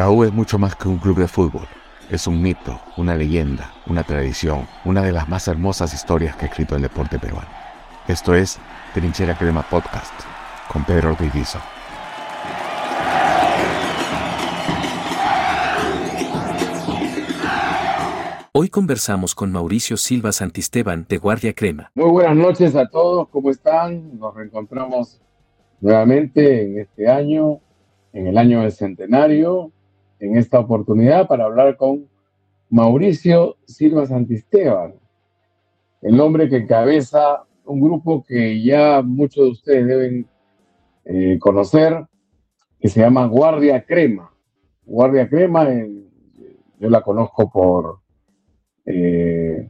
La U es mucho más que un club de fútbol. Es un mito, una leyenda, una tradición, una de las más hermosas historias que ha escrito el deporte peruano. Esto es Trinchera Crema Podcast con Pedro Ortiz Hoy conversamos con Mauricio Silva Santisteban de Guardia Crema. Muy buenas noches a todos, ¿cómo están? Nos reencontramos nuevamente en este año, en el año del centenario, en esta oportunidad para hablar con Mauricio Silva Santisteban, el hombre que encabeza un grupo que ya muchos de ustedes deben eh, conocer, que se llama Guardia Crema. Guardia Crema, yo la conozco por eh,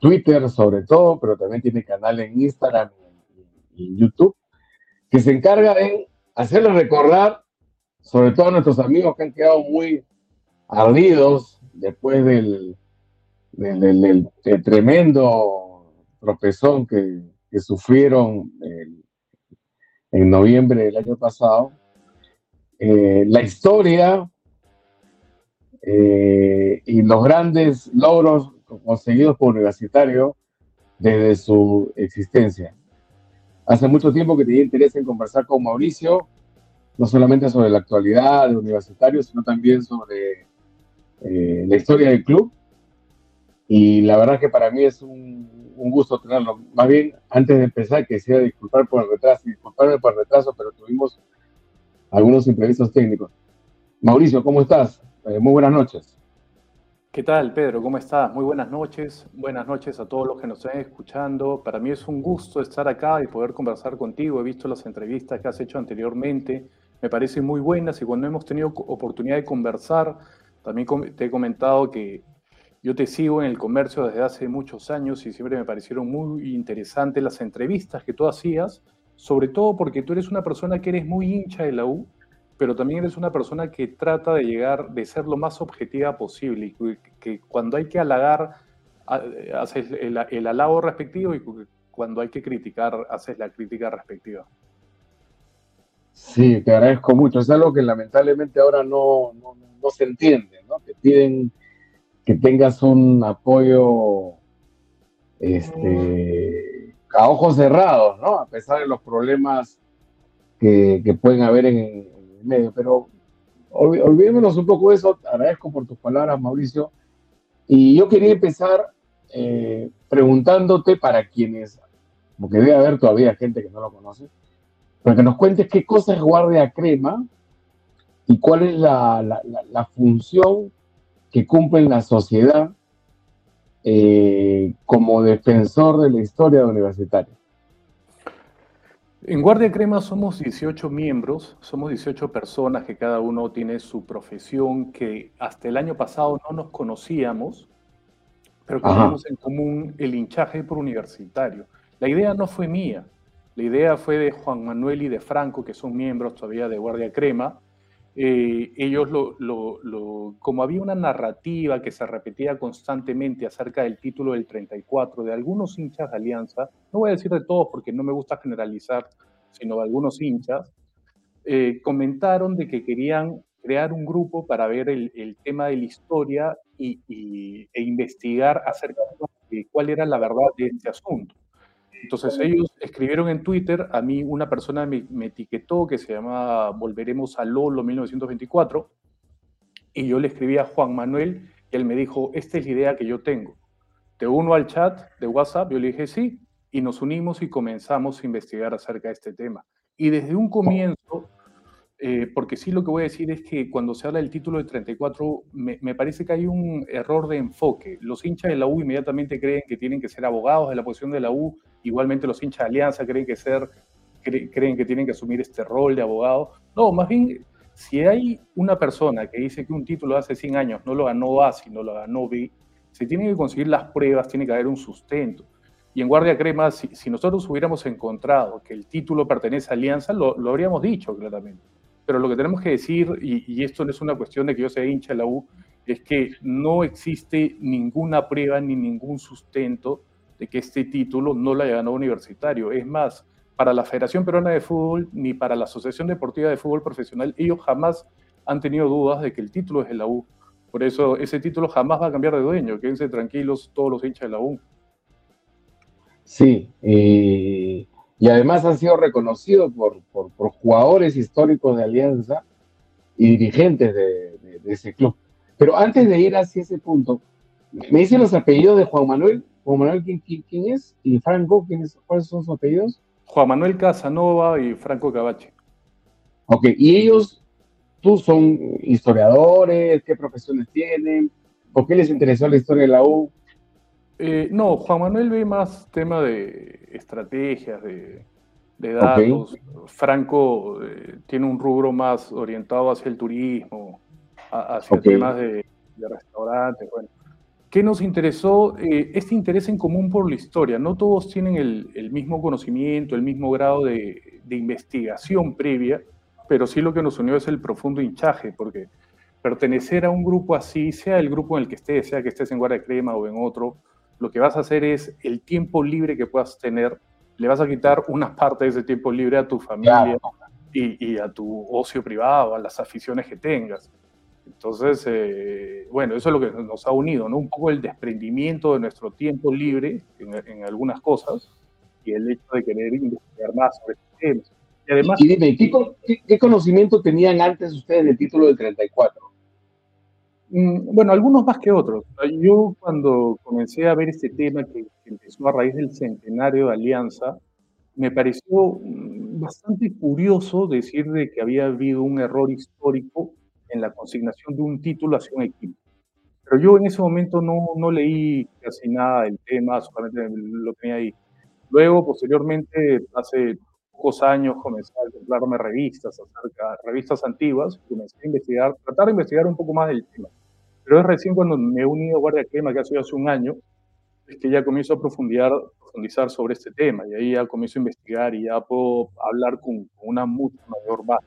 Twitter sobre todo, pero también tiene canal en Instagram y en YouTube, que se encarga de hacerle recordar, sobre todo a nuestros amigos que han quedado muy ardidos después del, tremendo tropezón que, sufrieron en noviembre del año pasado, eh, la historia eh, y los grandes logros conseguidos por Universitario desde su existencia. Hace mucho tiempo que tenía interés en conversar con Mauricio, no solamente sobre la actualidad de Universitario, sino también sobre eh, la historia del club. Y la verdad que para mí es un, gusto tenerlo. Más bien, antes de empezar, quisiera disculpar por el retraso, disculparme por el retraso, pero tuvimos algunos imprevistos técnicos. Mauricio, ¿cómo estás? Eh, muy buenas noches. ¿Qué tal, Pedro? ¿Cómo estás? Muy buenas noches. Buenas noches a todos los que nos están escuchando. Para mí es un gusto estar acá y poder conversar contigo. He visto las entrevistas que has hecho anteriormente. Me parecen muy buenas y cuando hemos tenido oportunidad de conversar, también te he comentado que yo te sigo en el comercio desde hace muchos años y siempre me parecieron muy interesantes las entrevistas que tú hacías, sobre todo porque tú eres una persona que eres muy hincha de la U pero también eres una persona que trata de llegar, de ser lo más objetiva posible y que, cuando hay que halagar, haces el, el, halago respectivo y cuando hay que criticar, haces la crítica respectiva. Sí, te agradezco mucho. Es algo que lamentablemente ahora no, no, se entiende, ¿no? Te piden que tengas un apoyo este, a ojos cerrados, ¿no? A pesar de los problemas que, que pueden haber en, medio. Pero olvidémonos un poco de eso. Agradezco por tus palabras, Mauricio. Y yo quería empezar eh, preguntándote para quienes, porque debe haber todavía gente que no lo conoce, para que nos cuentes qué cosa es Guardia Crema y cuál es la, la, función que cumple en la sociedad eh, como defensor de la historia universitaria. En Guardia Crema somos 18 miembros, somos 18 personas que cada uno tiene su profesión, que hasta el año pasado no nos conocíamos, pero que tenemos en común el hinchaje por universitario. La idea no fue mía, la idea fue de Juan Manuel y de Franco, que son miembros todavía de Guardia Crema, eh, ellos, lo, como había una narrativa que se repetía constantemente acerca del título del 34 de algunos hinchas de Alianza, no voy a decir de todos porque no me gusta generalizar, sino de algunos hinchas, eh, comentaron de que querían crear un grupo para ver el, tema de la historia y, e investigar acerca de cuál era la verdad de este asunto. Entonces ellos escribieron en Twitter, a mí una persona me, etiquetó que se llama Volveremos a Lolo 1924, y yo le escribí a Juan Manuel y él me dijo, esta es la idea que yo tengo. Te uno al chat de WhatsApp, yo le dije sí, y nos unimos y comenzamos a investigar acerca de este tema. Y desde un comienzo eh, porque sí lo que voy a decir es que cuando se habla del título de 34, me, parece que hay un error de enfoque. Los hinchas de la U inmediatamente creen que tienen que ser abogados de la posición de la U, igualmente los hinchas de Alianza creen que, ser, creen que tienen que asumir este rol de abogado. No, más bien, si hay una persona que dice que un título de hace 100 años no lo ganó A, sino lo ganó B, se tienen que conseguir las pruebas, tiene que haber un sustento. Y en Guardia Crema, si, si nosotros hubiéramos encontrado que el título pertenece a Alianza, lo, lo habríamos dicho claramente pero lo que tenemos que decir, y, esto no es una cuestión de que yo sea hincha de la U, es que no existe ninguna prueba ni ningún sustento de que este título no haya ganado universitario. Es más, para la Federación Peruana de Fútbol ni para la Asociación Deportiva de Fútbol Profesional, ellos jamás han tenido dudas de que el título es de la U. Por eso ese título jamás va a cambiar de dueño. Quédense tranquilos todos los hinchas de la U. Sí, y además han sido reconocidos por, por, jugadores históricos de Alianza y dirigentes de, ese club. Pero antes de ir hacia ese punto, me dicen los apellidos de Juan Manuel. Juan Manuel, ¿quién, quién, es? ¿Y Franco? ¿Cuáles son sus apellidos? Juan Manuel Casanova y Franco Cabache. Ok, y ellos, tú son historiadores, ¿qué profesiones tienen? ¿Por qué les interesó la historia de la U? Eh, no, Juan Manuel ve más tema de estrategias, de, datos. Franco eh, tiene un rubro más orientado hacia el turismo, hacia temas de, restaurantes. Bueno, ¿qué nos interesó? Eh, este interés en común por la historia. No todos tienen el, mismo conocimiento, el mismo grado de, de, investigación previa, pero sí lo que nos unió es el profundo hinchaje, porque pertenecer a un grupo así, sea el grupo en el que estés, sea que estés en Guardia Crema o en otro, lo que vas a hacer es el tiempo libre que puedas tener, le vas a quitar una parte de ese tiempo libre a tu familia y, a tu ocio privado, a las aficiones que tengas. Entonces, eh, bueno, eso es lo que nos ha unido, ¿no? Un poco el desprendimiento de nuestro tiempo libre en, algunas cosas y el hecho de querer investigar más sobre estos temas. Y además... Y dime, ¿qué, conocimiento tenían antes ustedes del título del 34? Mm, bueno, algunos más que otros. Yo cuando comencé a ver este tema que, empezó a raíz del centenario de Alianza, me pareció mm, bastante curioso decir de que había habido un error histórico en la consignación de un título hacia un equipo. Pero yo en ese momento no, no leí casi nada del tema, solamente lo tenía ahí. Luego, posteriormente, hace pocos años, comencé a comprarme revistas acerca, revistas antiguas, comencé a investigar, tratar de investigar un poco más del tema. Pero es recién cuando me he unido a Guardia Crema, que ha sido hace un año, es que ya comienzo a profundizar sobre este tema y ahí ya comienzo a investigar y ya puedo hablar con, una mucha mayor base.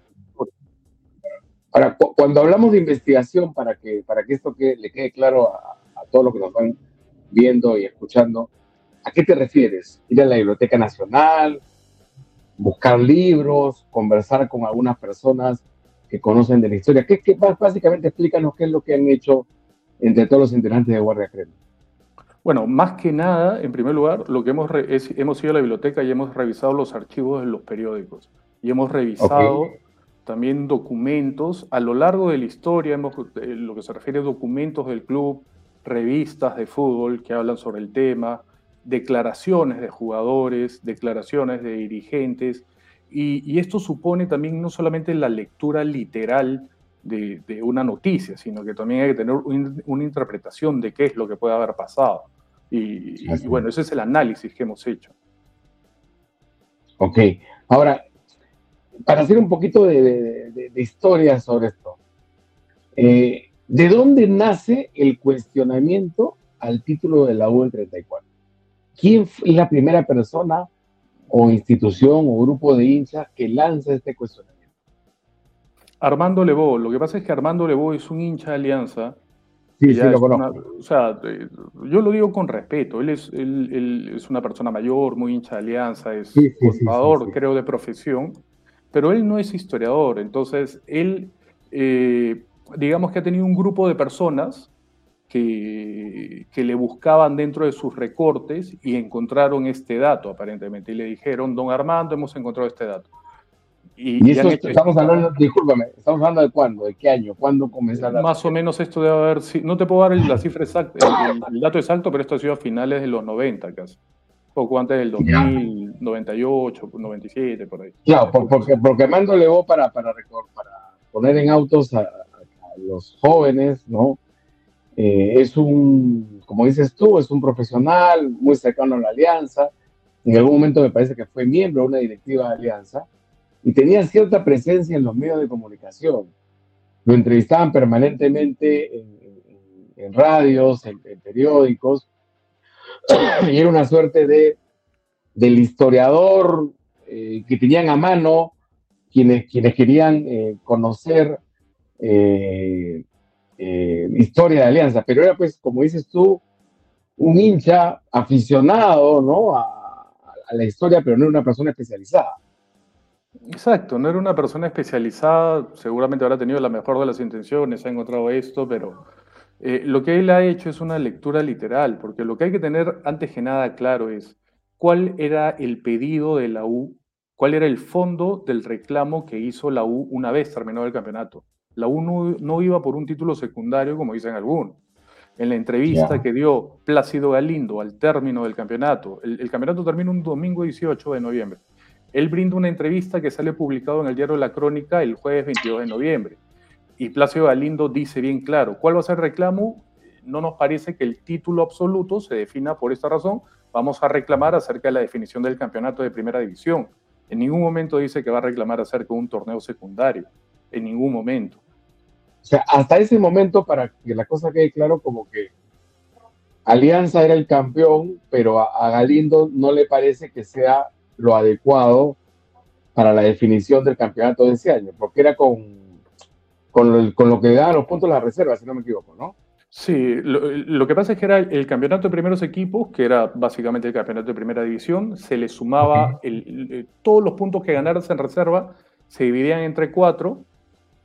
Ahora, cuando hablamos de investigación, para que, para que esto que, le quede claro a, a todos los que nos van viendo y escuchando, ¿a qué te refieres? ¿Ir a la Biblioteca Nacional? ¿Buscar libros? ¿Conversar con algunas personas que conocen de la historia. ¿Qué, qué, básicamente explícanos qué es lo que han hecho entre todos los integrantes de Guardia Crema. Bueno, más que nada, en primer lugar, lo que hemos, hemos ido a la biblioteca y hemos revisado los archivos de los periódicos y hemos revisado también documentos a lo largo de la historia, hemos, eh, lo que se refiere a documentos del club, revistas de fútbol que hablan sobre el tema, declaraciones de jugadores, declaraciones de dirigentes, y, esto supone también no solamente la lectura literal de, una noticia, sino que también hay que tener una interpretación de qué es lo que puede haber pasado. Y, bueno, ese es el análisis que hemos hecho. Ok, ahora, para hacer un poquito de, historia sobre esto, eh, ¿de dónde nace el cuestionamiento al título de la U 34? ¿Quién es la primera persona o institución o grupo de hinchas que lanza este cuestionamiento? Armando Lebo, lo que pasa es que Armando Lebo es un hincha de Alianza. Sí, sí, lo conozco. o sea, yo lo digo con respeto. Él es, él, es una persona mayor, muy hincha de Alianza, es sí, creo, de profesión, pero él no es historiador. Entonces, él, eh, digamos que ha tenido un grupo de personas que, le buscaban dentro de sus recortes y encontraron este dato, aparentemente, y le dijeron, don Armando, hemos encontrado este dato. Y, eso estamos hablando, discúlpame, estamos hablando de cuándo, de qué año, cuándo comenzó Más o menos esto debe haber, no te puedo dar la cifra exacta, el, dato exacto, pero esto ha sido a finales de los 90 casi, poco antes del 2000, 98, 97, por ahí. Claro, porque, porque Armando Levó para, para, para poner en autos a, a los jóvenes, ¿no? Eh, es un, como dices tú, es un profesional muy cercano a la Alianza. En algún momento me parece que fue miembro de una directiva de Alianza y tenía cierta presencia en los medios de comunicación. Lo entrevistaban permanentemente en, radios, en, periódicos, y era una suerte de del historiador eh, que tenían a mano quienes, quienes querían eh, conocer historia de Alianza, pero era pues, como dices tú, un hincha aficionado, ¿no? A, la historia, pero no una persona especializada. Exacto, no era una persona especializada, seguramente habrá tenido la mejor de las intenciones, ha encontrado esto, pero eh, lo que él ha hecho es una lectura literal, porque lo que hay que tener antes que nada claro es cuál era el pedido de la U, cuál era el fondo del reclamo que hizo la U una vez terminado el campeonato. La U no, iba por un título secundario, como dicen algunos. En la entrevista que dio Plácido Galindo al término del campeonato, el, el campeonato termina un domingo 18 de noviembre. Él brinda una entrevista que sale publicado en el diario La Crónica el jueves 22 de noviembre. Y Plácido Galindo dice bien claro, ¿cuál va a ser el reclamo? No nos parece que el título absoluto se defina por esta razón. Vamos a reclamar acerca de la definición del campeonato de primera división. En ningún momento dice que va a reclamar acerca de un torneo secundario. En ningún momento. O sea, hasta ese momento, para que la cosa quede claro, como que Alianza era el campeón, pero a, a Galindo no le parece que sea lo adecuado para la definición del campeonato de ese año, porque era con, con, lo, que daban los puntos de la reserva, si no me equivoco, ¿no? Sí, lo, que pasa es que era el, campeonato de primeros equipos, que era básicamente el campeonato de primera división, se le sumaba todos los puntos que ganaras en reserva, se dividían entre cuatro,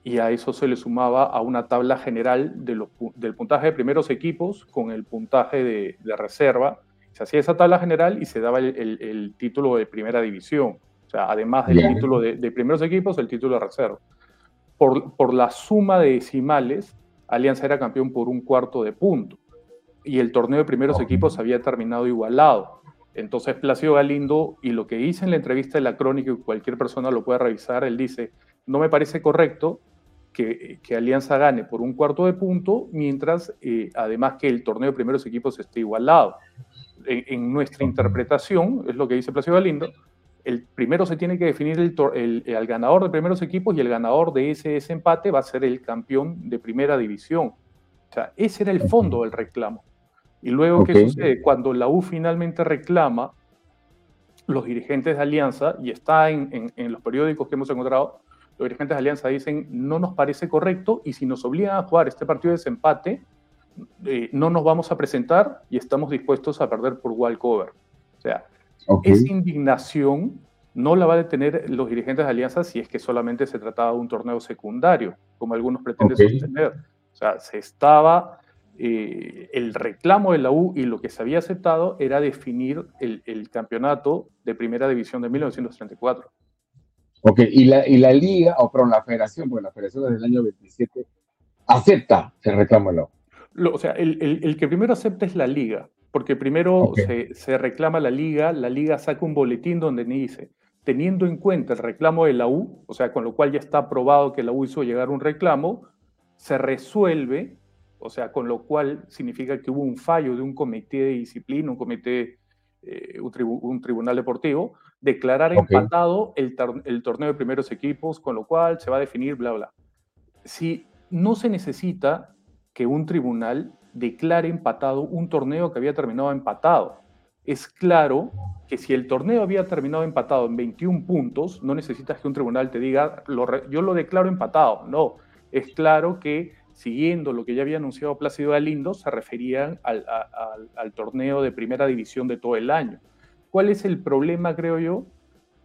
y a eso se le sumaba a una tabla general de del puntaje de primeros equipos con el puntaje de, de reserva, se hacía esa tabla general y se daba el, título de primera división. O sea, además del título de, primeros equipos, el título de reserva. Por, por la suma de decimales, Alianza era campeón por un cuarto de punto. Y el torneo de primeros equipos había terminado igualado. Entonces, Plácido Galindo, y lo que dice en la entrevista de la crónica, y cualquier persona lo puede revisar, él dice, no me parece correcto que, que Alianza gane por un cuarto de punto, mientras eh, además que el torneo de primeros equipos esté igualado en, nuestra interpretación, es lo que dice Placido Galindo, el primero se tiene que definir el, el, ganador de primeros equipos y el ganador de ese, ese, empate va a ser el campeón de primera división. O sea, ese era el fondo del reclamo. Y luego, ¿qué sucede? Cuando la U finalmente reclama, los dirigentes de Alianza, y está en, en, los periódicos que hemos encontrado, los dirigentes de Alianza dicen, no nos parece correcto y si nos obligan a jugar este partido de desempate, eh, no nos vamos a presentar y estamos dispuestos a perder por walkover. O sea, esa indignación no la va a detener los dirigentes de Alianza si es que solamente se trataba de un torneo secundario, como algunos pretenden sostener. O sea, se estaba, eh, el reclamo de la U y lo que se había aceptado era definir el, campeonato de primera división de 1934. Ok, y la, y la liga, o perdón, la federación, porque la federación desde el año 27 acepta el reclamo de la o sea, el, que primero acepta es la liga, porque primero se, reclama la liga, la liga saca un boletín donde dice, teniendo en cuenta el reclamo de la U, o sea, con lo cual ya está aprobado que la U hizo llegar un reclamo, se resuelve, o sea, con lo cual significa que hubo un fallo de un comité de disciplina, un comité, eh, un, tribunal deportivo, declarar empatado el, el torneo de primeros equipos, con lo cual se va a definir, bla, bla. Si no se necesita que un tribunal declare empatado un torneo que había terminado empatado. Es claro que si el torneo había terminado empatado en 21 puntos, no necesitas que un tribunal te diga, yo lo declaro empatado. No, es claro que siguiendo lo que ya había anunciado Plácido Galindo, se referían al, torneo de primera división de todo el año. ¿Cuál es el problema, creo yo?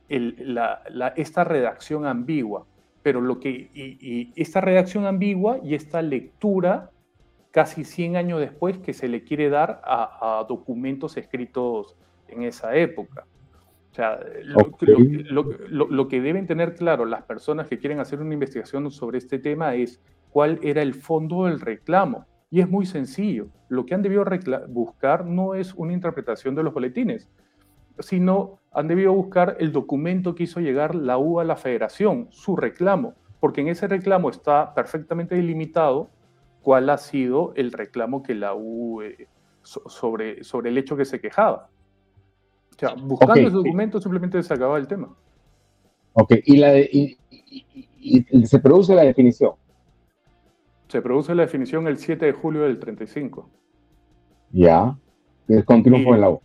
esta redacción ambigua. Pero lo que, y esta redacción ambigua y esta lectura casi 100 años después que se le quiere dar a, documentos escritos en esa época. O sea, lo, que deben tener claro las personas que quieren hacer una investigación sobre este tema es cuál era el fondo del reclamo. Y es muy sencillo. Lo que han debido buscar no es una interpretación de los boletines, sino han debido buscar el documento que hizo llegar la U a la federación, su reclamo, porque en ese reclamo está perfectamente delimitado cuál ha sido el reclamo que la U eh, sobre, sobre el hecho que se quejaba. O sea, buscando ese documento simplemente se acababa el tema. Ok, y, la y, se produce la definición. Se produce la definición el 7 de julio del 35. Ya, es con triunfo de la U.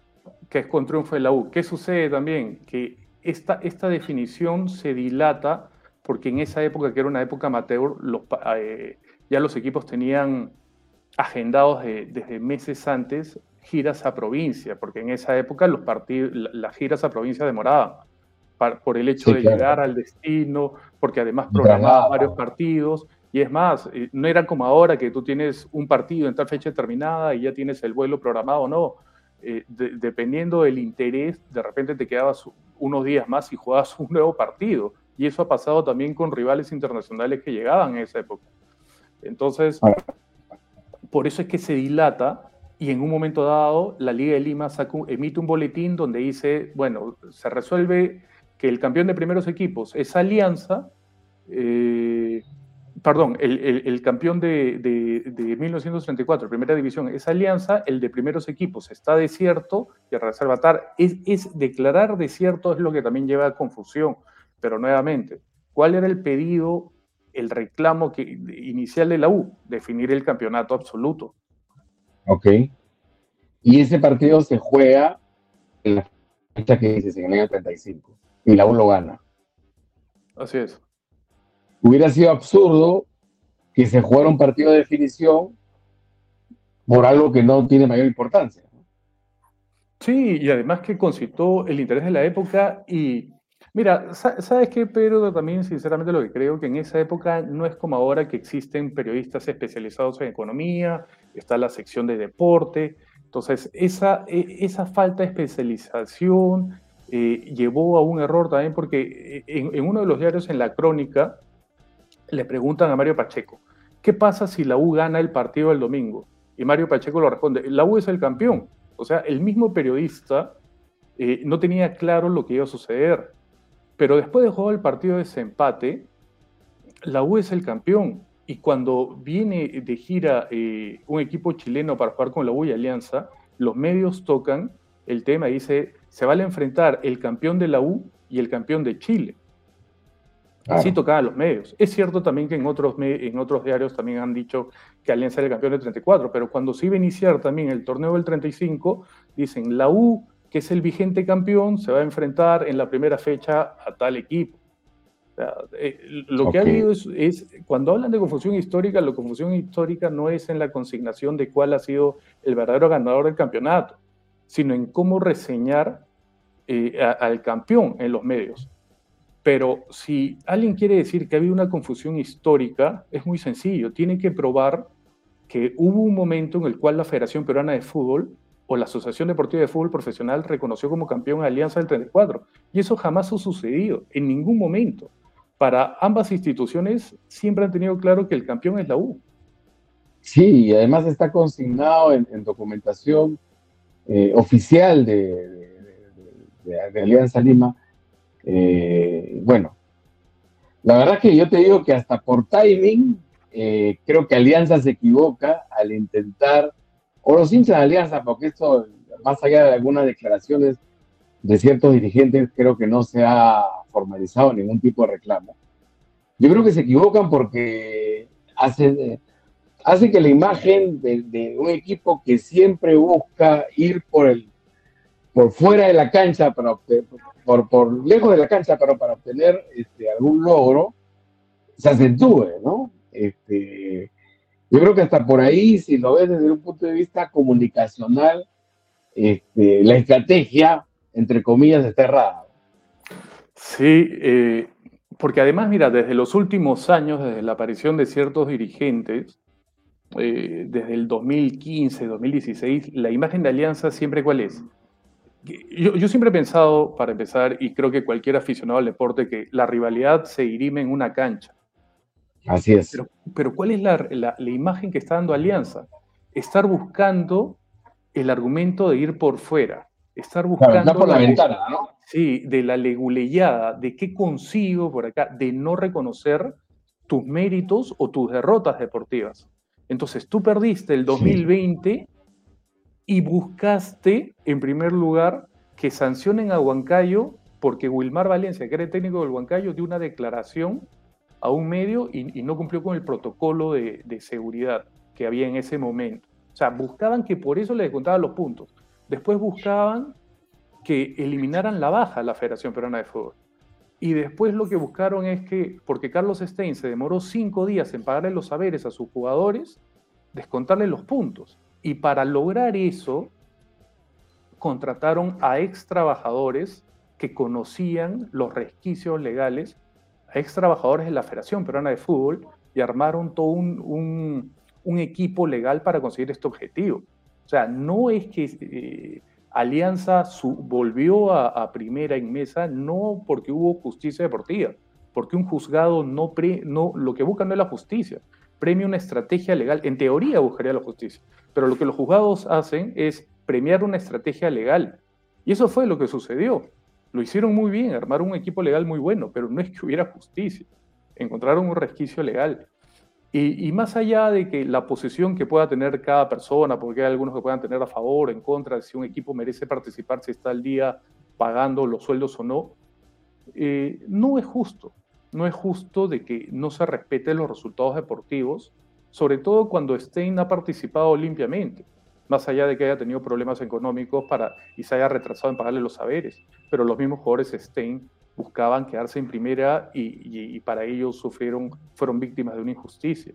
Que es con triunfo de la U. ¿Qué sucede también? Que esta, esta definición se dilata porque en esa época, que era una época amateur, los, eh, ya los equipos tenían agendados desde meses antes giras a provincia, porque en esa época los partidos, las giras a provincia demoraban. por el hecho de llegar al destino, porque además programaba varios partidos. Y es más, eh, no era como ahora que tú tienes un partido en tal fecha determinada y ya tienes el vuelo programado, no. Eh, dependiendo del interés, de repente te quedabas unos días más y jugabas un nuevo partido. Y eso ha pasado también con rivales internacionales que llegaban en esa época. Entonces, por eso es que se dilata y en un momento dado la Liga de Lima emite un boletín donde dice, bueno, se resuelve que el campeón de primeros equipos es Alianza, eh, perdón, el, campeón de, de, 1934, primera división, es Alianza, el de primeros equipos está desierto y el reserva es, es declarar desierto es lo que también lleva a confusión, pero nuevamente, ¿cuál era el pedido, el reclamo que, inicial de la U? Definir el campeonato absoluto. Ok. Y ese partido se juega en la fecha que dices, en el año 35, y la U lo gana. Así es hubiera sido absurdo que se jugara un partido de definición por algo que no tiene mayor importancia. Sí, y además que concitó el interés de la época y mira, ¿sabes qué, Pedro? También sinceramente lo que creo que en esa época no es como ahora que existen periodistas especializados en economía, está la sección de deporte, entonces esa, e, esa falta de especialización eh, llevó a un error también porque en, en uno de los diarios en la crónica, le preguntan a Mario Pacheco, ¿qué pasa si la U gana el partido del domingo? Y Mario Pacheco lo responde, la U es el campeón. O sea, el mismo periodista eh, no tenía claro lo que iba a suceder. Pero después de jugar el partido de desempate, la U es el campeón. Y cuando viene de gira eh, un equipo chileno para jugar con la U y Alianza, los medios tocan el tema y dice, se van a enfrentar el campeón de la U y el campeón de Chile. Así tocaban los medios. Es cierto también que en otros, en otros diarios también han dicho que Alianza era el campeón del 34, pero cuando se iba a iniciar también el torneo del 35, dicen la U, que es el vigente campeón, se va a enfrentar en la primera fecha a tal equipo. Eh, lo que ha habido es, es, cuando hablan de confusión histórica, la confusión histórica no es en la consignación de cuál ha sido el verdadero ganador del campeonato, sino en cómo reseñar eh, al campeón en los medios. Pero si alguien quiere decir que había una confusión histórica, es muy sencillo. Tiene que probar que hubo un momento en el cual la Federación Peruana de Fútbol o la Asociación Deportiva de Fútbol Profesional reconoció como campeón a Alianza del 34. Y eso jamás ha sucedido, en ningún momento. Para ambas instituciones siempre han tenido claro que el campeón es la U. Sí, y además está consignado en, documentación eh, oficial de, de Alianza Lima eh, bueno, la verdad que yo te digo que hasta por timing, eh, creo que Alianza se equivoca al intentar, o los hinchas de Alianza, porque esto, más allá de algunas declaraciones de ciertos dirigentes, creo que no se ha formalizado ningún tipo de reclamo. Yo creo que se equivocan porque hacen, hace que la imagen de, de, un equipo que siempre busca ir por el por fuera de la cancha para por, por lejos de la cancha, pero para obtener este, algún logro, se acentúe, ¿no? Este, yo creo que hasta por ahí, si lo ves desde un punto de vista comunicacional, este, la estrategia, entre comillas, está errada. Sí, eh, porque además, mira, desde los últimos años, desde la aparición de ciertos dirigentes, eh, desde el 2015, 2016, la imagen de Alianza siempre cuál es? Yo, siempre he pensado, para empezar, y creo que cualquier aficionado al deporte, que la rivalidad se dirime en una cancha. Así es. Pero, ¿cuál es la, imagen que está dando Alianza? Estar buscando el argumento de ir por fuera. Estar buscando. por la, ventana, ¿no? Sí, de la leguleyada, de qué consigo por acá, de no reconocer tus méritos o tus derrotas deportivas. Entonces, tú perdiste el 2020 y buscaste, en primer lugar, que sancionen a Huancayo porque Wilmar Valencia, que era el técnico del Huancayo, dio una declaración a un medio y, no cumplió con el protocolo de, seguridad que había en ese momento. O sea, buscaban que por eso le descontaban los puntos. Después buscaban que eliminaran la baja a la Federación Peruana de Fútbol. Y después lo que buscaron es que, porque Carlos Stein se demoró cinco días en pagarle los saberes a sus jugadores, descontarle los puntos. Y para lograr eso, contrataron a ex trabajadores que conocían los resquicios legales a ex trabajadores de la Federación Peruana de Fútbol y armaron todo un, equipo legal para conseguir este objetivo. O sea, no es que eh, Alianza volvió a, primera en mesa, no porque hubo justicia deportiva, porque un juzgado no, no, lo que busca no es la justicia, premia una estrategia legal, en teoría buscaría la justicia, pero lo que los juzgados hacen es premiar una estrategia legal. Y eso fue lo que sucedió. Lo hicieron muy bien, armaron un equipo legal muy bueno, pero no es que hubiera justicia. Encontraron un resquicio legal. Y, más allá de que la posición que pueda tener cada persona, porque hay algunos que puedan tener a favor, en contra, si un equipo merece participar, si está al día pagando los sueldos o no, eh, no es justo. No es justo de que no se respeten los resultados deportivos, sobre todo cuando Stein ha participado limpiamente más allá de que haya tenido problemas económicos para, y se haya retrasado en pagarle los saberes. Pero los mismos jugadores Stein buscaban quedarse en primera y, para ello sufrieron, fueron víctimas de una injusticia.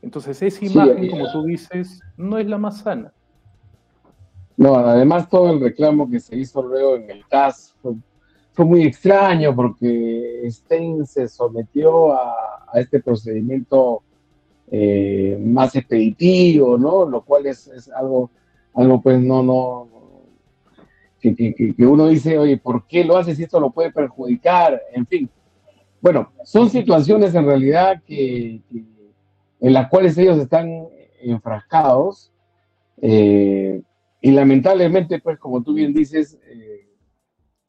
Entonces esa imagen, como tú dices, no es la más sana. No, además todo el reclamo que se hizo luego en el CAS fue, muy extraño porque Stein se sometió a, a este procedimiento eh, más expeditivo, ¿no? Lo cual es, algo, algo pues no, no, que, que, uno dice, oye, ¿por qué lo hace si esto lo puede perjudicar? En fin. Bueno, son situaciones en realidad que, en las cuales ellos están enfrascados eh, y lamentablemente, pues como tú bien dices, eh,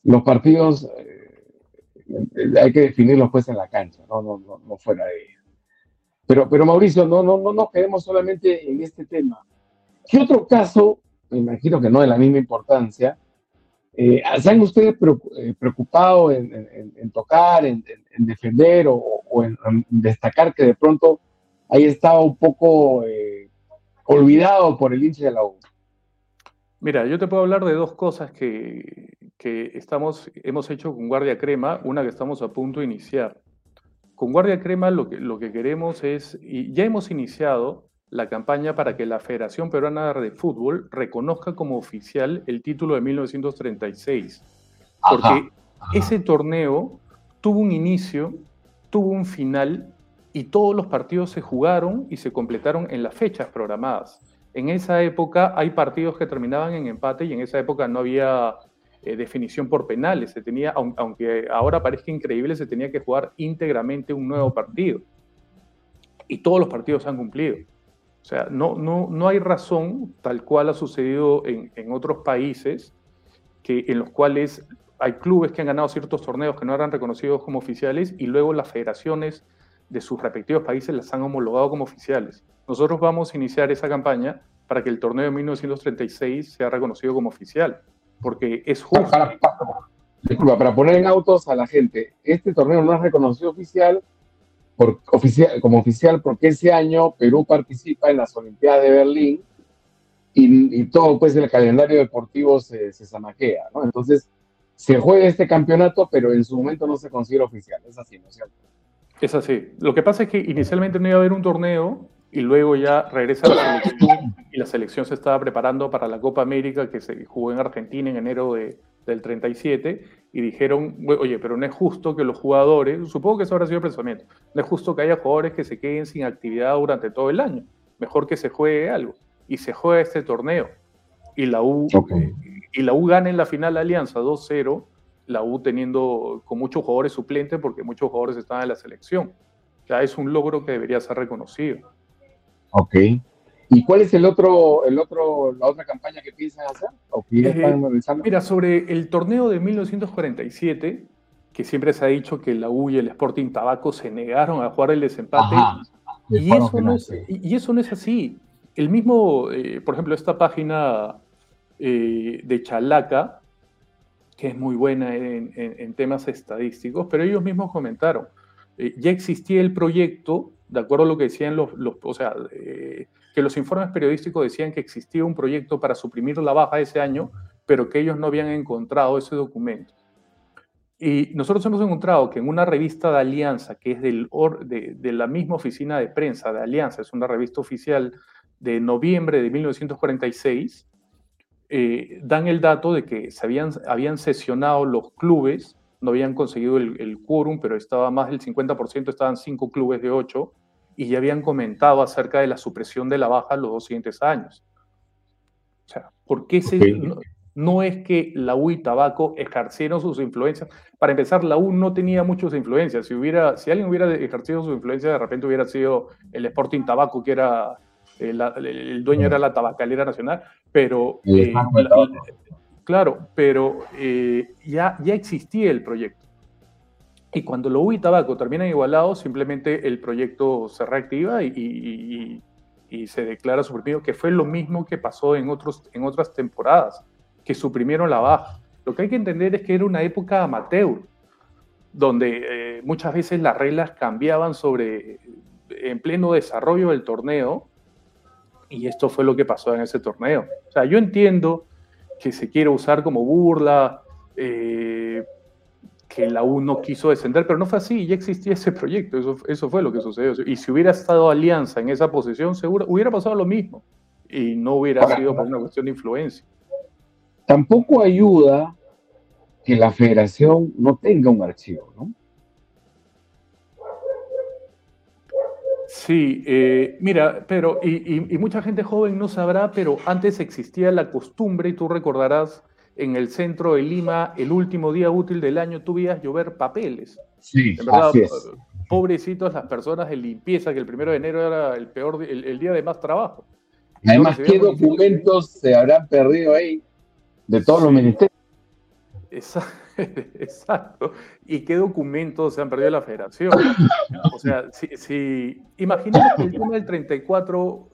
los partidos hay que definirlos pues en la cancha, no, no fuera de ella. Pero, pero Mauricio, no, no, no nos quedemos solamente en este tema. ¿Qué otro caso, me imagino que no de la misma importancia, eh, ¿se han ustedes eh, preocupado en, tocar, en, defender o, en, destacar que de pronto haya estado un poco eh, olvidado por el hincha de la U? Mira, yo te puedo hablar de dos cosas que, que estamos, hemos hecho con Guardia Crema, una que estamos a punto de iniciar. Con Guardia Crema lo que, lo que queremos es, y ya hemos iniciado la campaña para que la Federación Peruana de Fútbol reconozca como oficial el título de 1936. Porque ese torneo tuvo un inicio, tuvo un final y todos los partidos se jugaron y se completaron en las fechas programadas. En esa época hay partidos que terminaban en empate y en esa época no había eh, definición por penales. Se tenía, aunque ahora parezca increíble, se tenía que jugar íntegramente un nuevo partido. Y todos los partidos han cumplido. O sea, no, no, no hay razón, tal cual ha sucedido en, en otros países, que, en los cuales hay clubes que han ganado ciertos torneos que no eran reconocidos como oficiales y luego las federaciones de sus respectivos países las han homologado como oficiales. Nosotros vamos a iniciar esa campaña para que el torneo de 1936 sea reconocido como oficial porque es justo. Para, disculpa, para poner en autos a la gente, este torneo no es reconocido oficial, por, oficial como oficial porque ese año Perú participa en las Olimpiadas de Berlín y, todo pues el calendario deportivo se, se zamaquea, ¿no? Entonces se juega este campeonato, pero en su momento no se considera oficial, es así, ¿no es cierto? Es así. Lo que pasa es que inicialmente no iba a haber un torneo y luego ya regresa a la selección y la selección se estaba preparando para la Copa América que se jugó en Argentina en enero de, del 37 y dijeron, oye, pero no es justo que los jugadores, supongo que eso habrá sido el pensamiento, no es justo que haya jugadores que se queden sin actividad durante todo el año, mejor que se juegue algo. Y se juega este torneo. Y la U, y la U gana en la final la Alianza 2-0, la U teniendo con muchos jugadores suplentes porque muchos jugadores estaban en la selección. Ya es un logro que debería ser reconocido. Ok. ¿Y cuál es el otro, el otro, la otra campaña que piensan hacer? ¿O que eh, mira, sobre el torneo de 1947, que siempre se ha dicho que la U y el Sporting Tabaco se negaron a jugar el desempate. y, eso no es, y, eso no es, así. El mismo, eh, por ejemplo, esta página eh, de Chalaca, que es muy buena en, temas estadísticos, pero ellos mismos comentaron, ya existía el proyecto de acuerdo a lo que decían los, o sea, eh, que los informes periodísticos decían que existía un proyecto para suprimir la baja ese año, pero que ellos no habían encontrado ese documento. Y nosotros hemos encontrado que en una revista de Alianza, que es del de, de, la misma oficina de prensa de Alianza, es una revista oficial de noviembre de 1946, eh, dan el dato de que se habían, habían sesionado los clubes, no habían conseguido el, el quórum, pero estaba más del 50%, estaban cinco clubes de ocho, y ya habían comentado acerca de la supresión de la baja los dos siguientes años. O sea, ¿por qué se, no, es que la U y Tabaco ejercieron sus influencias? Para empezar, la U no tenía muchas influencias. Si, hubiera, si alguien hubiera ejercido su influencia, de repente hubiera sido el Sporting Tabaco, que era eh, el dueño era la tabacalera nacional, pero... Eh, claro, pero eh, ya, ya existía el proyecto. Y cuando lo U y Tabaco terminan igualados, simplemente el proyecto se reactiva y, se declara suprimido, que fue lo mismo que pasó en, otros, en otras temporadas, que suprimieron la baja. Lo que hay que entender es que era una época amateur, donde eh, muchas veces las reglas cambiaban sobre, en pleno desarrollo del torneo, y esto fue lo que pasó en ese torneo. O sea, yo entiendo que se quiere usar como burla, eh, que la U no quiso descender, pero no fue así, ya existía ese proyecto, eso, eso fue lo que sucedió. Y si hubiera estado Alianza en esa posición, seguro hubiera pasado lo mismo y no hubiera sido por una cuestión de influencia. Tampoco ayuda que la federación no tenga un archivo, ¿no? Sí, eh, mira, pero, y, y, mucha gente joven no sabrá, pero antes existía la costumbre, y tú recordarás, en el centro de Lima, el último día útil del año, tú veías llover papeles. Sí, así es. Pobrecitos las personas de limpieza, que el primero de enero era el peor, el, día de más trabajo. Además, ¿qué documentos se habrán perdido ahí de todos los ministerios? Exacto. ¿Y qué documentos se han perdido de la federación? O sea, si, si imaginemos que el tema del 34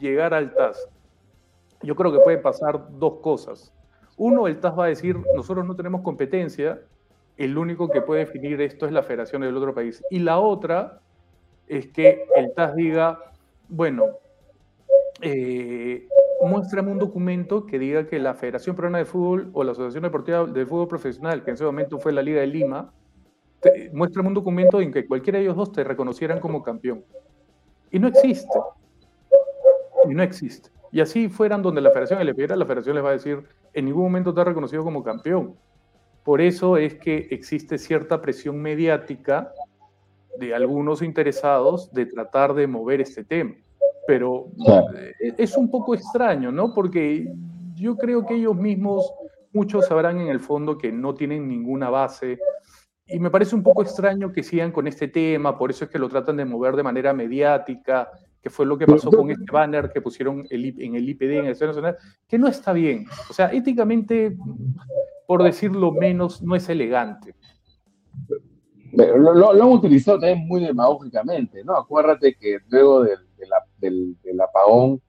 llegara al TAS, yo creo que puede pasar dos cosas. Uno, el TAS va a decir, nosotros no tenemos competencia, el único que puede definir esto es la federación del otro país. Y la otra es que el TAS diga, bueno, eh, muéstrame un documento que diga que la Federación Peruana de Fútbol o la Asociación Deportiva de Fútbol Profesional, que en ese momento fue la Liga de Lima, muéstrame un documento en que cualquiera de ellos dos te reconocieran como campeón. Y no existe. Y no existe. Y así fueran donde la federación le pidiera, la federación les va a decir, en ningún momento te ha reconocido como campeón. Por eso es que existe cierta presión mediática de algunos interesados de tratar de mover este tema. Pero eh, es un poco extraño, ¿no? Porque yo creo que ellos mismos, muchos sabrán en el fondo que no tienen ninguna base. Y me parece un poco extraño que sigan con este tema, por eso es que lo tratan de mover de manera mediática, que fue lo que pasó con este banner que pusieron en el IPD, en el Estado Nacional, que no está bien. O sea, éticamente, por decirlo menos, no es elegante. Lo, lo, han utilizado también muy demagógicamente, ¿no? Acuérdate que luego del, del, apagón,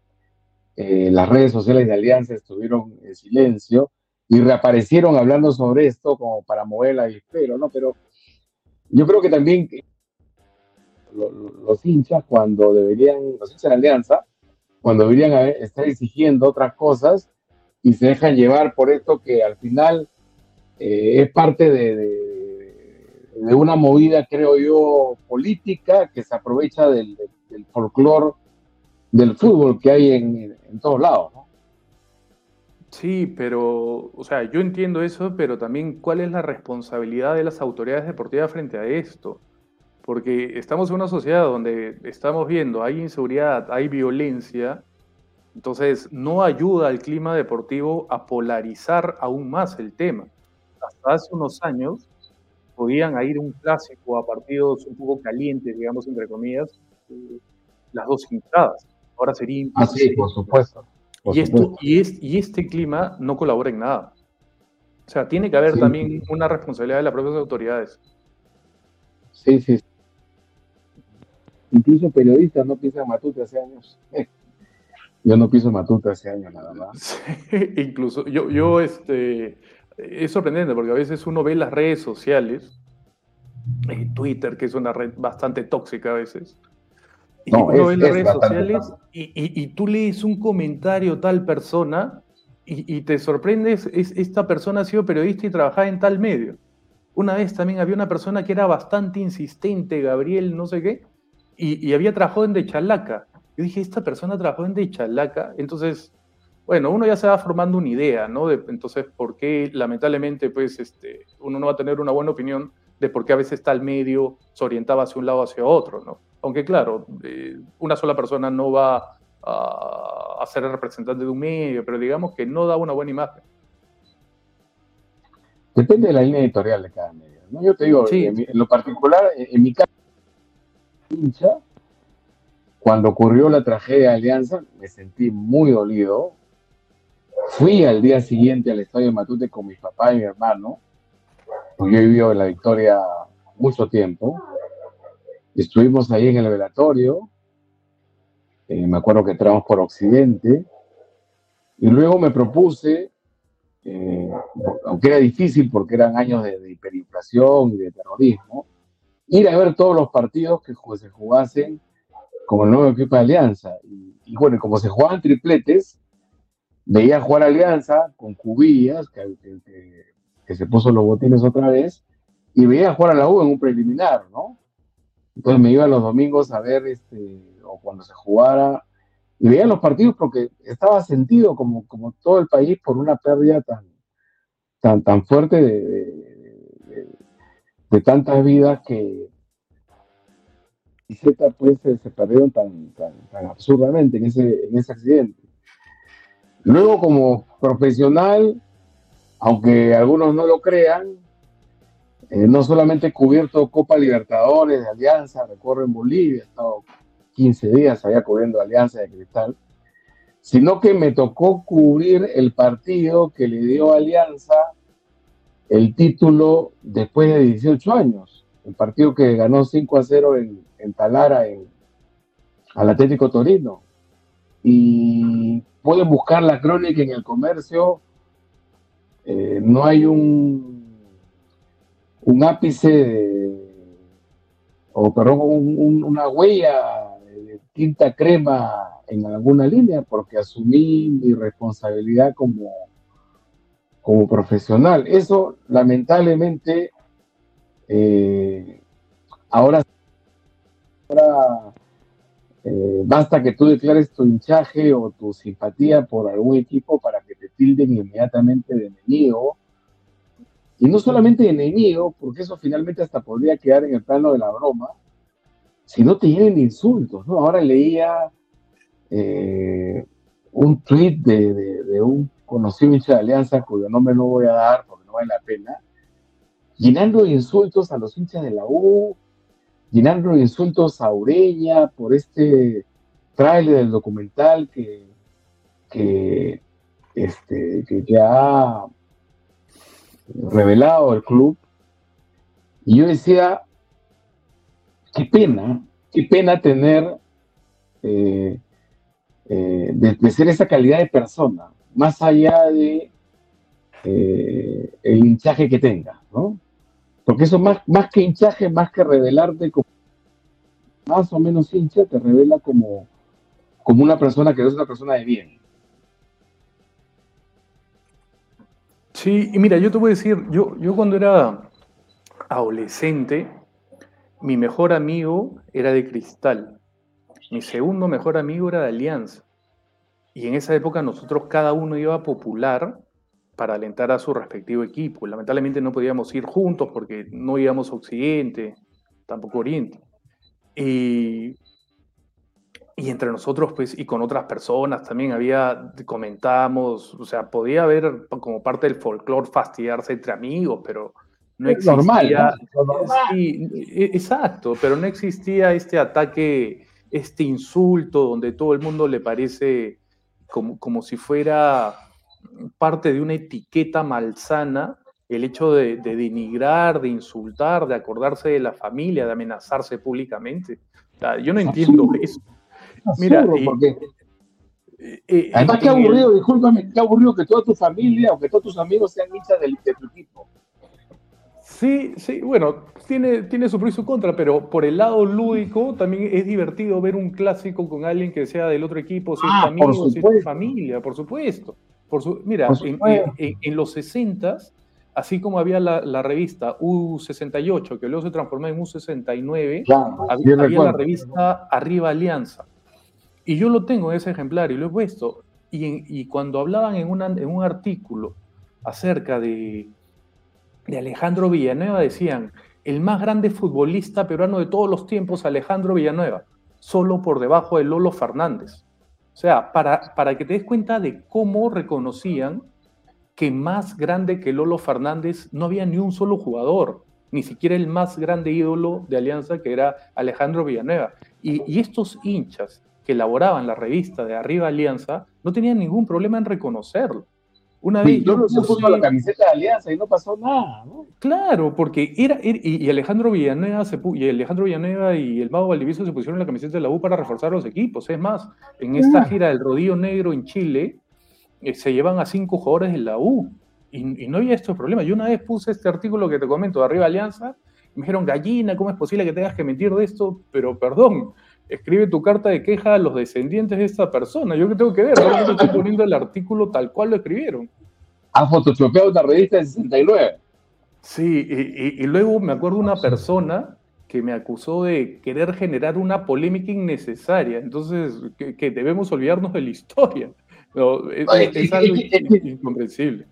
eh, las redes sociales de Alianza estuvieron en silencio y reaparecieron hablando sobre esto como para mover la espero, ¿no? Pero yo creo que también los hinchas cuando deberían, los hinchas de Alianza, cuando deberían estar exigiendo otras cosas y se dejan llevar por esto que al final eh, es parte de, una movida, creo yo, política que se aprovecha del, del folclore del fútbol que hay en, en todos lados. ¿no? Sí, pero, o sea, yo entiendo eso, pero también cuál es la responsabilidad de las autoridades deportivas frente a esto porque estamos en una sociedad donde estamos viendo, hay inseguridad, hay violencia, entonces no ayuda al clima deportivo a polarizar aún más el tema. Hasta hace unos años podían ir un clásico a partidos un poco calientes, digamos, entre comillas, eh, las dos hinchadas. Ahora sería imposible. Ah, sí, por supuesto. y, Esto, y, y, este clima no colabora en nada. O sea, tiene que haber también una responsabilidad de las propias autoridades. Sí, sí, Incluso periodistas no piensan Matute hace años. Yo no pienso Matute hace años, nada más. incluso yo, yo, este, es sorprendente porque a veces uno ve las redes sociales, en Twitter, que es una red bastante tóxica a veces, y uno ve las redes sociales y, y, tú lees un comentario tal persona y, y, te sorprendes, es, esta persona ha sido periodista y trabajaba en tal medio. Una vez también había una persona que era bastante insistente, Gabriel, no sé qué, y, había trabajado en De Chalaca. Yo dije, esta persona trabajó en De Chalaca, entonces bueno, uno ya se va formando una idea, ¿no? De, entonces, ¿por qué lamentablemente, pues, este, uno no va a tener una buena opinión de por qué a veces está el medio, se orientaba hacia un lado o hacia otro, ¿no? Aunque claro, eh, una sola persona no va a, a, ser el representante de un medio, pero digamos que no da una buena imagen. Depende de la línea editorial de cada medio. ¿no? Yo te digo, en, lo particular, en, mi caso, cuando ocurrió la tragedia de Alianza, me sentí muy dolido. Fui al día siguiente al estadio de Matute con mi papá y mi hermano, porque yo he vivido la victoria mucho tiempo. Estuvimos ahí en el velatorio. Eh, me acuerdo que entramos por Occidente. Y luego me propuse eh, aunque era difícil porque eran años de, hiperinflación y de terrorismo, ir a ver todos los partidos que se jugasen como el nuevo equipo de Alianza. Y, bueno, como se jugaban tripletes, veía jugar Alianza con Cubillas, que, que, se puso los botines otra vez, y veía jugar a la U en un preliminar, ¿no? Entonces me iba los domingos a ver, este, o cuando se jugara, y veía los partidos porque estaba sentido como, como todo el país por una pérdida tan, tan, tan fuerte de, de, tantas vidas que pues se, se perdieron tan, tan, absurdamente en ese, en ese accidente. Luego como profesional, aunque algunos no lo crean, eh, no solamente he cubierto Copa Libertadores de Alianza, recorro en Bolivia, he estado 15 días allá cubriendo Alianza de Cristal, sino que me tocó cubrir el partido que le dio Alianza el título después de 18 años, el partido que ganó 5 a 0 en, Talara, al Atlético Torino. Y pueden buscar la crónica en el comercio, eh, no hay un, un ápice o perdón, una huella tinta crema en alguna línea porque asumí mi responsabilidad como, como profesional. Eso lamentablemente eh, ahora, eh, basta que tú declares tu hinchaje o tu simpatía por algún equipo para que te tilden inmediatamente de enemigo. Y no solamente de enemigo, porque eso finalmente hasta podría quedar en el plano de la broma, si no te llenen insultos, ¿no? Ahora leía eh, un tweet de, un conocido hincha de Alianza, cuyo nombre no voy a dar porque no vale la pena, llenando de insultos a los hinchas de la U, llenando de insultos a Ureña por este tráiler del documental que, que, este, que ya ha revelado el club. Y yo decía, qué pena, qué pena tener, eh, eh, de, ser esa calidad de persona, más allá de eh, el hinchaje que tenga, ¿no? Porque eso más, más que hinchaje, más que revelarte como más o menos hincha, te revela como, como una persona que no es una persona de bien. Sí, y mira, yo te voy a decir, yo, yo cuando era adolescente, mi mejor amigo era de Cristal. Mi segundo mejor amigo era de Alianza. Y en esa época nosotros cada uno iba a Popular para alentar a su respectivo equipo. Lamentablemente no podíamos ir juntos porque no íbamos a Occidente, tampoco Oriente. Y, y entre nosotros, pues, y con otras personas también había, comentábamos, o sea, podía haber como parte del folclore fastidiarse entre amigos, pero no existía, normal, e, exacto, pero no existía este ataque, este insulto donde todo el mundo le parece como, como si fuera parte de una etiqueta malsana el hecho de, denigrar, de insultar, de acordarse de la familia, de amenazarse públicamente. yo no entiendo eso. Mira, porque... Eh, eh, Además, qué aburrido, discúlpame, qué aburrido que toda tu familia o que todos tus amigos sean hinchas de tu equipo. Sí, sí, bueno, tiene, tiene su pro y su contra, pero por el lado lúdico también es divertido ver un clásico con alguien que sea del otro equipo, si es ah, amigo, si es familia, por supuesto. Por su, mira, en, los 60 así como había la, revista U68, que luego se transformó en U69, había, la revista Arriba Alianza. Y yo lo tengo en ese ejemplar y lo he puesto. Y, cuando hablaban en, un artículo acerca de, de Alejandro Villanueva, decían, el más grande futbolista peruano de todos los tiempos, Alejandro Villanueva, solo por debajo de Lolo Fernández. O sea, para, para que te des cuenta de cómo reconocían que más grande que Lolo Fernández no había ni un solo jugador, ni siquiera el más grande ídolo de Alianza, que era Alejandro Villanueva. Y, y estos hinchas que elaboraban la revista de Arriba Alianza no tenían ningún problema en reconocerlo. Una vez yo, se puso la camiseta de Alianza y no pasó nada, ¿no? Claro, porque era, y, Alejandro Villanueva se y Alejandro Villanueva y el Mago Valdivieso se pusieron la camiseta de la U para reforzar los equipos. Es más, en esta gira del Rodillo Negro en Chile eh, se llevan a cinco jugadores de la U y, no había estos problemas. Yo una vez puse este artículo que te comento de Arriba Alianza y me dijeron, gallina, ¿cómo es posible que tengas que mentir de esto? Pero perdón, escribe tu carta de queja a los descendientes de esta persona. ¿Yo qué tengo que ver? Yo estoy poniendo el artículo tal cual lo escribieron. ¿Ha photoshopeado una revista de 69? Sí, y, luego me acuerdo una persona que me acusó de querer generar una polémica innecesaria. Entonces, que, debemos olvidarnos de la historia. es, algo incomprensible.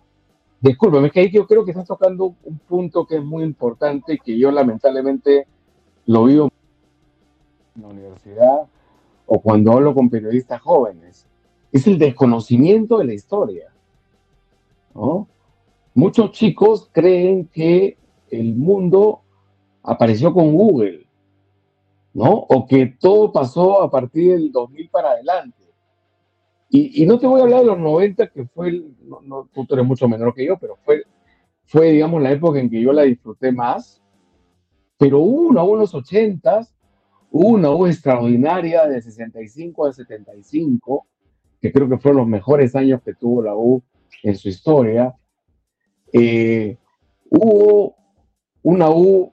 Disculpe, es que ahí yo creo que estás tocando un punto que es muy importante que yo lamentablemente lo vivo en la universidad o cuando hablo con periodistas jóvenes, es el desconocimiento de la historia. ¿no? Muchos chicos creen que el mundo apareció con Google, ¿no? O que todo pasó a partir del 2000 para adelante. Y, no te voy a hablar de los 90, que fue, tú eres mucho menor que yo, pero fue, fue, digamos, la época en que yo la disfruté más. Pero hubo una, unos 80 Hubo una U extraordinaria de 65 a 75, que creo que fueron los mejores años que tuvo la U en su historia. Eh, hubo una U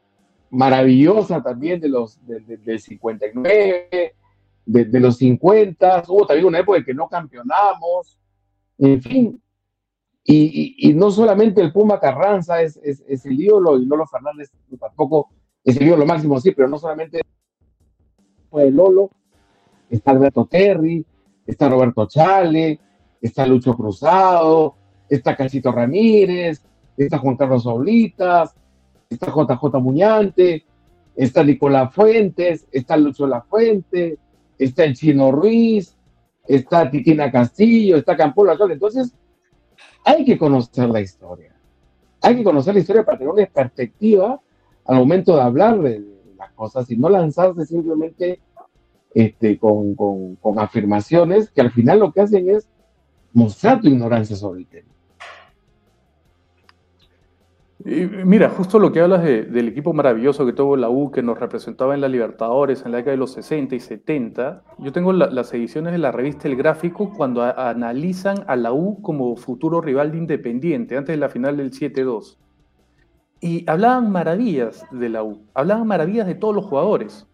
maravillosa también de los del 59, de, los 50, hubo también una época en que no campeonamos, en fin. Y, no solamente el Puma Carranza es, es, el ídolo y Lolo Fernández tampoco es el ídolo máximo, sí, pero no solamente de Lolo, está Alberto Terry, está Roberto Chale, está Lucho Cruzado, está Cachito Ramírez, está Juan Carlos Oblitas, está JJ Muñante, está Nicolás Fuentes, está Lucho La Fuente, está el Chino Ruiz, está Titina Castillo, está Campolo Entonces, hay que conocer la historia. Hay que conocer la historia para tener una perspectiva al momento de hablar de, cosas y no lanzarse simplemente este, con, con, afirmaciones que al final lo que hacen es mostrar tu ignorancia sobre el tema. mira, justo lo que hablas del equipo maravilloso que tuvo la U, que nos representaba en la Libertadores en la década de los 60 y 70, yo tengo las ediciones de la revista El Gráfico cuando analizan a la U como futuro rival de Independiente, antes de la final del 7-2. Y hablaban maravillas de la U, hablaban maravillas de todos los jugadores.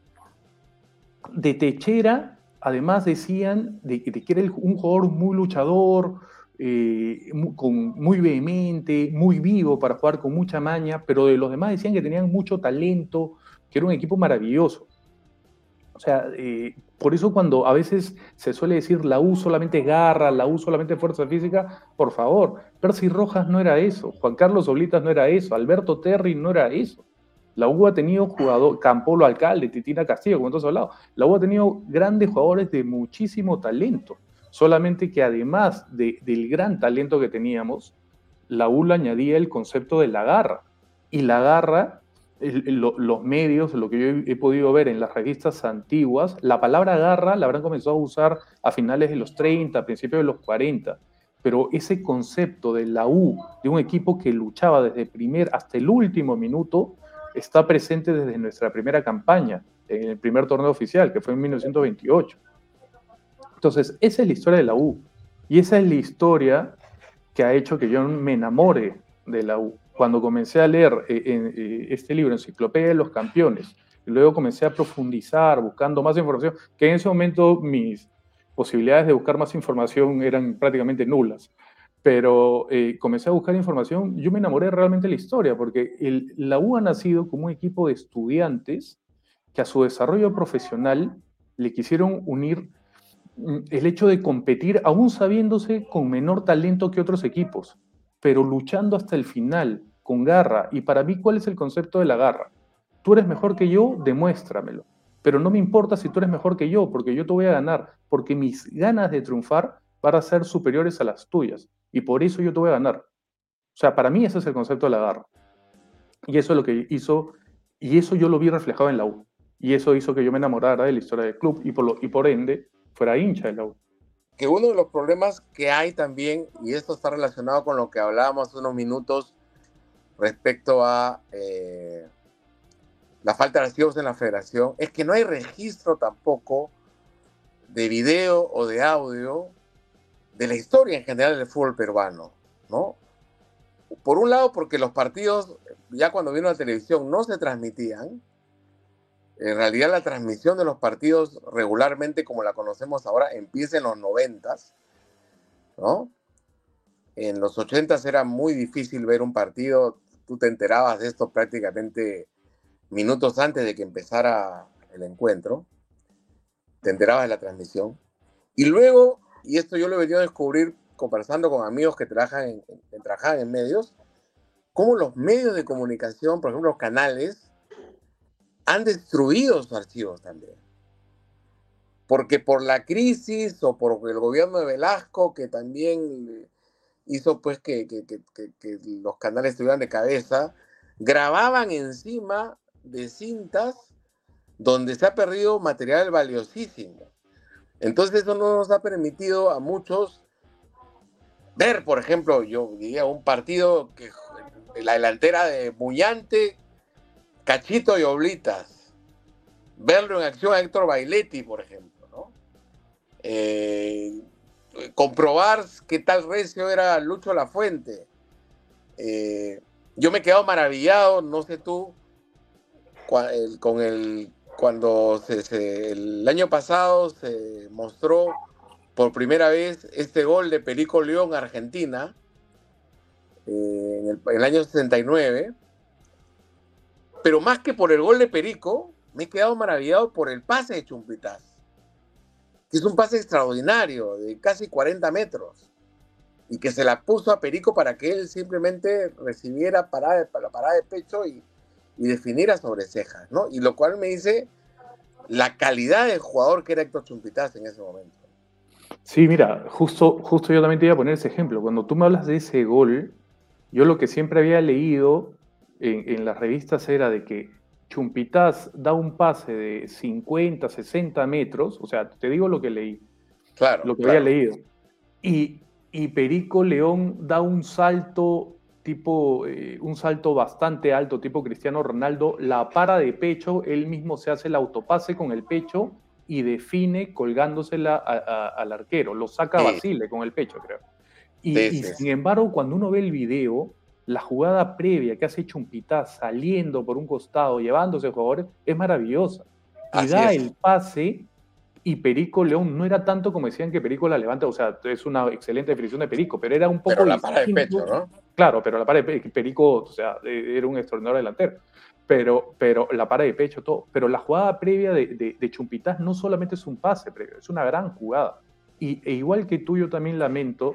De Techera, además decían de, que era un jugador muy luchador, eh, muy, con, muy vehemente, muy vivo para jugar con mucha maña, pero de los demás decían que tenían mucho talento, que era un equipo maravilloso. O sea, por eso cuando a veces se suele decir la U solamente garra, la U solamente fuerza física, por favor, Percy Rojas no era eso, Juan Carlos Oblitas no era eso, Alberto Terry no era eso. La U ha tenido jugador, Campolo Alcalde, Titina Castillo, como todos hablado. La U ha tenido grandes jugadores de muchísimo talento. Solamente que además del gran talento que teníamos, la U le añadía el concepto de la garra. Y la garra los medios, lo que yo he, podido ver en las revistas antiguas, la palabra garra la habrán comenzado a usar a finales de los 30, principios de los 40. Pero ese concepto de la U, de un equipo que luchaba desde el primer hasta el último minuto, está presente desde nuestra primera campaña, en el primer torneo oficial, que fue en 1928. Entonces, esa es la historia de la U. Y esa es la historia que ha hecho que yo me enamore de la U cuando comencé a leer eh, eh, este libro, Enciclopedia de los Campeones, y luego comencé a profundizar, buscando más información, que en ese momento mis posibilidades de buscar más información eran prácticamente nulas. Pero eh, comencé a buscar información, yo me enamoré realmente de la historia, porque el, la U ha nacido como un equipo de estudiantes que a su desarrollo profesional le quisieron unir mm, el hecho de competir, aún sabiéndose con menor talento que otros equipos, pero luchando hasta el final, con garra. Y para mí, ¿cuál es el concepto de la garra? Tú eres mejor que yo, demuéstramelo. Pero no me importa si tú eres mejor que yo, porque yo te voy a ganar, porque mis ganas de triunfar van a ser superiores a las tuyas. Y por eso yo te voy a ganar. O sea, para mí ese es el concepto de la garra. Y eso es lo que hizo, y eso yo lo vi reflejado en la U. Y eso hizo que yo me enamorara de la historia del club y por, lo, y por ende fuera hincha de la U. Que uno de los problemas que hay también, y esto está relacionado con lo que hablábamos unos minutos respecto a eh, la falta de archivos en la federación, es que no hay registro tampoco de video o de audio de la historia en general del fútbol peruano, ¿no? Por un lado, porque los partidos, ya cuando vino la televisión, no se transmitían. En realidad, la transmisión de los partidos regularmente, como la conocemos ahora, empieza en los noventas, ¿no? En los ochentas era muy difícil ver un partido, tú te enterabas de esto prácticamente minutos antes de que empezara el encuentro, te enterabas de la transmisión. Y luego, y esto yo lo he venido a descubrir conversando con amigos que trabajan en, trabajan en medios, cómo los medios de comunicación, por ejemplo los canales, han destruido sus archivos también. Porque por la crisis o por el gobierno de Velasco, que también hizo pues que, los canales estuvieran de cabeza, grababan encima de cintas donde se ha perdido material valiosísimo. Entonces eso no nos ha permitido a muchos ver, por ejemplo, yo diría un partido que la delantera de Bullante, Cachito y Oblitas. Verlo en acción a Héctor Bailetti, por ejemplo, ¿no? Eh, comprobar qué tal recio era Lucho Lafuente. Eh, yo me he quedado maravillado, no sé tú, con el, cuando el año pasado se mostró por primera vez este gol de Perico León Argentina eh, en, el, año 69. Pero más que por el gol de Perico, me he quedado maravillado por el pase de Chumpitas, que es un pase extraordinario de casi 40 metros y que se la puso a Perico para que él simplemente recibiera parada, la parada de pecho y, y definiera sobre cejas, ¿no? Y lo cual me dice la calidad del jugador que era Héctor Chumpitas en ese momento. Sí, mira, justo, justo yo también te iba a poner ese ejemplo. Cuando tú me hablas de ese gol, yo lo que siempre había leído en, las revistas era de que Chumpitas da un pase de 50, 60 metros, o sea, te digo lo que leí, claro, lo que había leído, y, y Perico León da un salto tipo, eh, un salto bastante alto, tipo Cristiano Ronaldo, la para de pecho, él mismo se hace el autopase con el pecho y define colgándosela al arquero, lo saca Basile con el pecho, creo. Y, sin embargo, cuando uno ve el video, la jugada previa que hace Chumpita saliendo por un costado, llevándose jugadores, es maravillosa. Y da el pase y Perico León no era tanto como decían que Perico la levanta, o sea, es una excelente definición de Perico, pero era un poco. Pero la para de pecho, ¿no? Claro, pero la para de Perico, o sea, era un extraordinario delantero. Pero, pero la para de pecho, todo. Pero la jugada previa de, de, de Chumpitas no solamente es un pase previo, es una gran jugada. Y e igual que tú, yo también lamento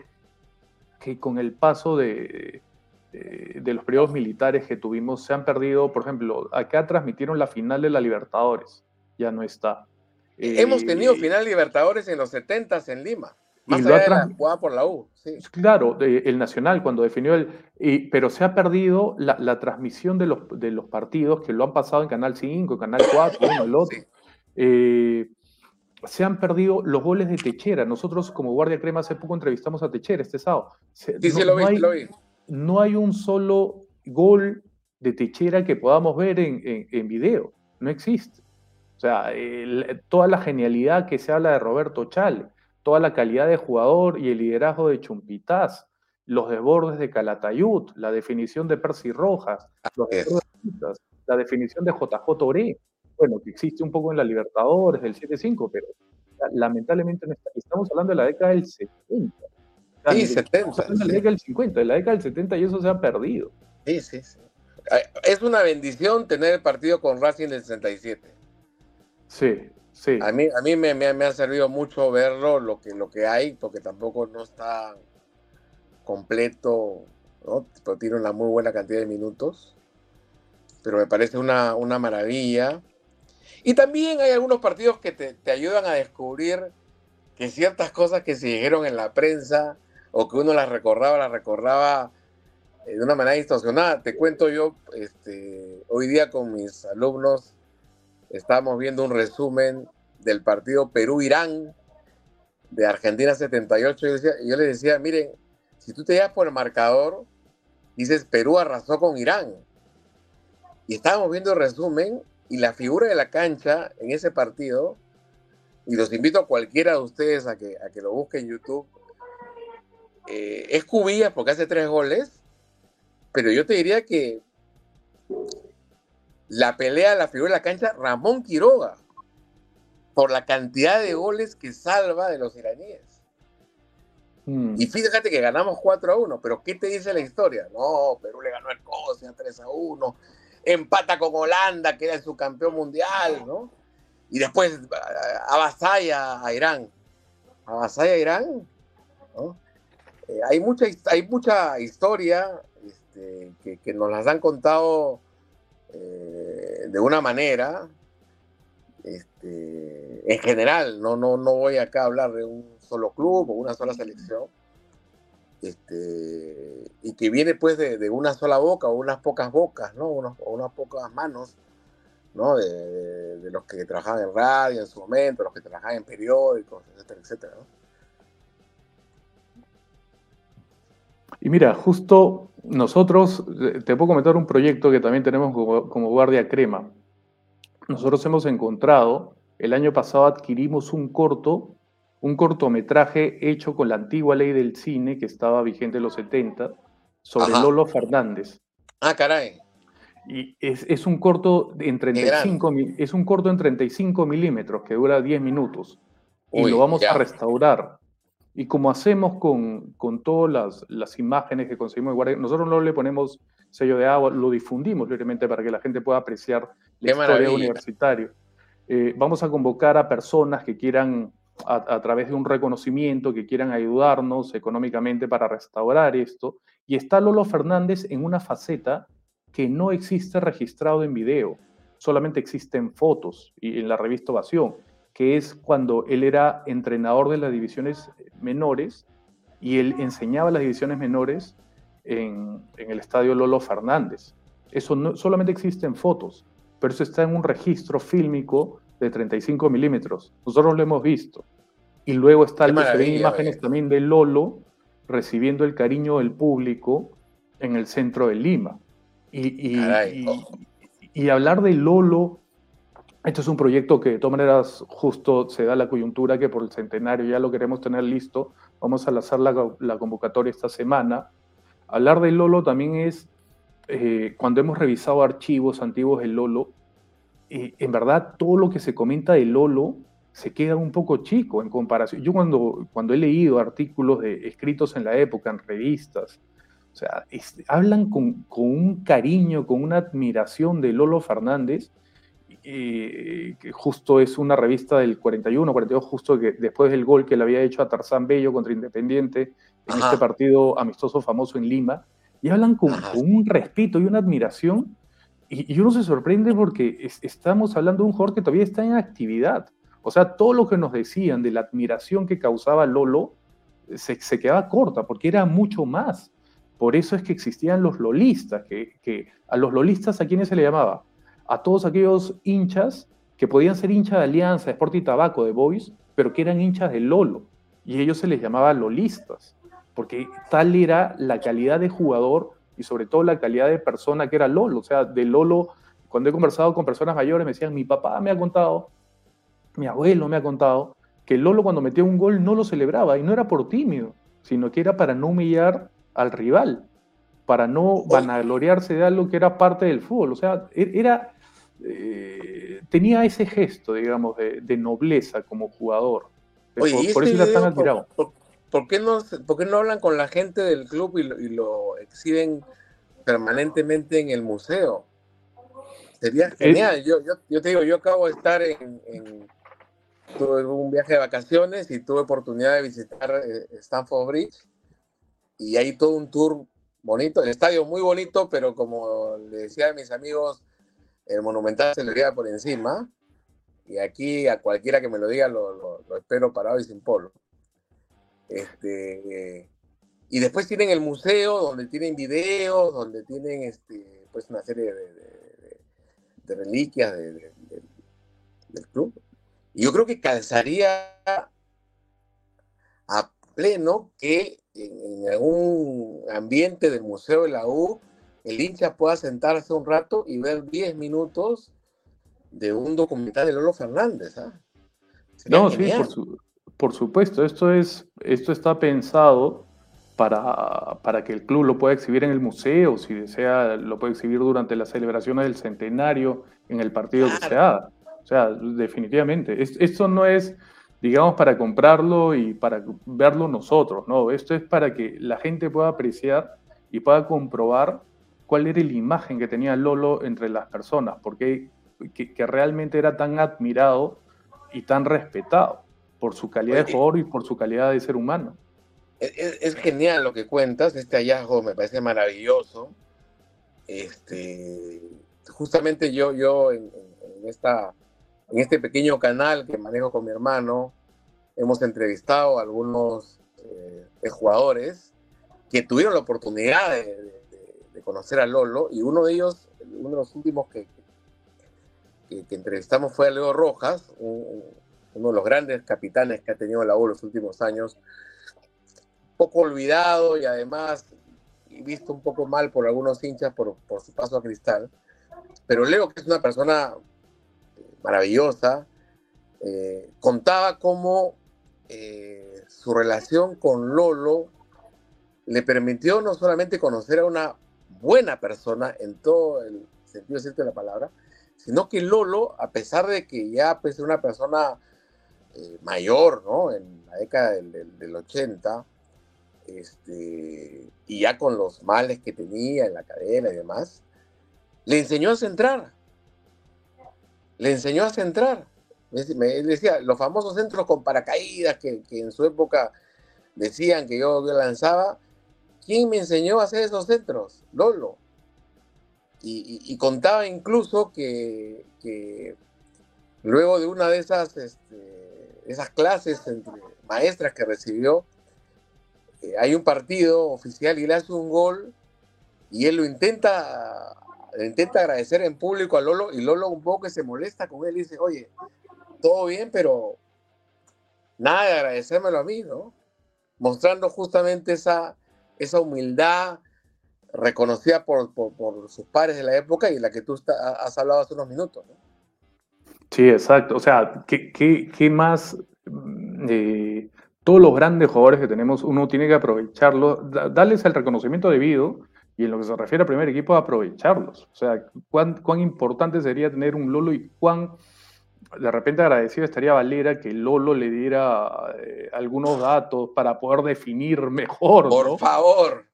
que con el paso de, de los periodos militares que tuvimos se han perdido, por ejemplo, acá transmitieron la final de la Libertadores, ya no está. Hemos tenido eh, final Libertadores en los 70 en Lima. Más allá de la jugada por la U. Sí. Claro, el Nacional cuando definió el... pero se ha perdido la, transmisión de los, de los partidos que lo han pasado en Canal 5, Canal 4, uno, el otro. Eh, se han perdido los goles de Techera. Nosotros como Guardia Crema hace poco entrevistamos a Techera este sábado. sí, sí, lo, vi, hay, lo vi. No hay un solo gol de Techera que podamos ver en, en, en video. No existe. O sea, toda la genialidad que se habla de Roberto Chale, toda la calidad de jugador y el liderazgo de Chumpitaz, los desbordes de Calatayud, la definición de Percy Rojas, la definición de JJ Ore, bueno, que existe un poco en la Libertadores del 7-5, pero lamentablemente estamos hablando de la década del 70. Sí, 70. De la década del 50, de la década del 70 y eso se ha perdido. Sí, sí, sí. Es una bendición tener el partido con Racing del 67. Sí, Sí. A mí, a mí me, me, ha servido mucho verlo, lo que, lo que hay, porque tampoco no está completo, ¿no? Pero tiene una muy buena cantidad de minutos. Pero me parece una, una maravilla. Y también hay algunos partidos que te, te ayudan a descubrir que ciertas cosas que se dijeron en la prensa o que uno las recordaba, las recordaba eh, de una manera distorsionada. Te cuento yo, este, hoy día con mis alumnos estábamos viendo un resumen del partido Perú-Irán de Argentina 78 y yo, les decía, miren, si tú te llevas por el marcador, dices Perú arrasó con Irán. Y estábamos viendo el resumen y la figura de la cancha en ese partido, y los invito a cualquiera de ustedes a que, a que lo busquen en YouTube, eh, es Cubillas porque hace tres goles, pero yo te diría que la pelea, la figura de la cancha, Ramón Quiroga, por la cantidad de goles que salva de los iraníes. Hmm. Y fíjate que ganamos 4 a 1, pero ¿qué te dice la historia? No, Perú le ganó a Escocia 3 a 1, empata con Holanda, que era el subcampeón mundial, ¿no? Y después avasalla a Irán. Avasalla a Irán, ¿no? Eh, hay, mucha, hay mucha historia este, que, nos las han contado eh, de una manera, este, en general, no, no, no voy acá a hablar de un solo club o una sola selección, este, y que viene pues de, una sola boca o unas pocas bocas, ¿no? o unas pocas manos, ¿no? De, de, los que trabajaban en radio en su momento, los que trabajaban en periódicos, etcétera, etcétera. ¿no? Y mira, justo nosotros, eh, te puedo comentar un proyecto que también tenemos como, Guardia Crema. Nosotros hemos encontrado, el año pasado adquirimos un corto, un cortometraje hecho con la antigua ley del cine que estaba vigente en los 70, sobre Lolo Fernández. Ah, caray. Y es, un corto en 35, es un corto en 35 milímetros que dura 10 minutos. Y lo vamos a restaurar. Y como hacemos con, con todas las, las, imágenes que conseguimos de Guardia, nosotros no le ponemos sello de agua, lo difundimos libremente para que la gente pueda apreciar la historia universitaria. Eh, vamos a convocar a personas que quieran, a, a, través de un reconocimiento, que quieran ayudarnos económicamente para restaurar esto. Y está Lolo Fernández en una faceta que no existe registrado en video, solamente existen fotos y en la revista Ovación que es cuando él era entrenador de las divisiones menores y él enseñaba las divisiones menores en, el estadio Lolo Fernández. Eso no, solamente existe en fotos, pero eso está en un registro fílmico de 35 milímetros. Nosotros lo hemos visto. Y luego está ven imágenes también de Lolo recibiendo el cariño del público en el centro de Lima. Y, y hablar de Lolo esto es un proyecto que de todas maneras justo se da la coyuntura que por el centenario ya lo queremos tener listo. Vamos a lanzar la, convocatoria esta semana. Hablar del Lolo también es, eh, cuando hemos revisado archivos antiguos del Lolo, eh, en verdad todo lo que se comenta del Lolo se queda un poco chico en comparación. Yo cuando, cuando he leído artículos de, escritos en la época, en revistas, o sea, hablan con, con un cariño, con una admiración de Lolo Fernández, que justo es una revista del 41, 42, justo que después del gol que le había hecho a Tarzán Bello contra Independiente en este partido amistoso famoso en Lima, y hablan con, un respeto y una admiración, y, uno se sorprende porque estamos hablando de un jugador que todavía está en actividad. O sea, todo lo que nos decían de la admiración que causaba Lolo se, se quedaba corta, porque era mucho más. Por eso es que existían los lolistas, que, que a los lolistas a quienes se le llamaba a todos aquellos hinchas que podían ser hinchas de Alianza, de Sport y Tabaco, de Boys, pero que eran hinchas de Lolo. Y ellos se les llamaba lolistas, porque tal era la calidad de jugador y sobre todo la calidad de persona que era Lolo. O sea, de Lolo, cuando he conversado con personas mayores, me decían, mi papá me ha contado, mi abuelo me ha contado, que Lolo cuando metía un gol no lo celebraba y no era por tímido, sino que era para no humillar al rival, para no vanagloriarse de algo que era parte del fútbol. O sea, e-, era eh, tenía ese gesto, digamos, de, nobleza como jugador. Oye, por, eso está tan admirado. Por, qué no, ¿Por no hablan con la gente del club y lo, exhiben permanentemente en el museo? Sería genial. yo, yo, te digo, yo acabo de estar en, tuve un viaje de vacaciones y tuve oportunidad de visitar eh, Stanford Bridge y ahí todo un tour bonito, el estadio muy bonito, pero como le decía a mis amigos, el Monumental se le veía por encima y aquí a cualquiera que me lo diga lo, espero parado y sin polo. Este, y después tienen el museo donde tienen videos, donde tienen este, pues una serie de, de, reliquias del club. Y yo creo que calzaría a pleno que en, algún ambiente del Museo de la U el hincha pueda sentarse un rato y ver 10 minutos de un documental de Lolo Fernández. ¿ah? No, sí, por, supuesto. Esto, es, esto está pensado para, para, que el club lo pueda exhibir en el museo, si desea, lo puede exhibir durante las celebraciones del centenario, en el partido que se haga. O sea, definitivamente. esto no es, digamos, para comprarlo y para verlo nosotros, ¿no? Esto es para que la gente pueda apreciar y pueda comprobar cuál era la imagen que tenía Lolo entre las personas, porque que, realmente era tan admirado y tan respetado por su calidad de jugador y por su calidad de ser humano. Es, genial lo que cuentas, este hallazgo me parece maravilloso. Este, justamente yo, yo en esta en este pequeño canal que manejo con mi hermano, hemos entrevistado a algunos eh, jugadores que tuvieron la oportunidad de, conocer a Lolo y uno de ellos, uno de los últimos que, que, entrevistamos fue a Leo Rojas, uno de los grandes capitanes que ha tenido la U los últimos años, poco olvidado y además visto un poco mal por algunos hinchas por, por su paso a Cristal. Pero Leo, que es una persona maravillosa, eh, contaba cómo eh, su relación con Lolo le permitió no solamente conocer a una buena persona en todo el sentido cierto de la palabra, sino que Lolo, a pesar de que ya pues, una persona eh, mayor, ¿no? En la década del, 80, este, y ya con los males que tenía en la cadena y demás, le enseñó a centrar le enseñó a centrar. Me decía, los famosos centros con paracaídas que, en su época decían que yo, lanzaba, ¿quién me enseñó a hacer esos centros? Lolo. Y, contaba incluso que, luego de una de esas, este, esas clases entre maestras que recibió, eh, hay un partido oficial y le hace un gol y él lo intenta intenta agradecer en público a Lolo y Lolo un poco que se molesta con él y dice, oye, todo bien, pero nada de agradecérmelo a mí, ¿no? Mostrando justamente esa, esa humildad reconocida por, por, sus padres de la época y la que tú has hablado hace unos minutos, ¿no? Sí, exacto. O sea, ¿qué, qué, qué más? Eh, todos los grandes jugadores que tenemos, uno tiene que aprovecharlo, darles el reconocimiento debido y en lo que se refiere al primer equipo, aprovecharlos. O sea, cuán, cuán importante sería tener un Lolo y cuán de repente agradecido estaría Valera que Lolo le diera eh, algunos datos para poder definir mejor. Por favor.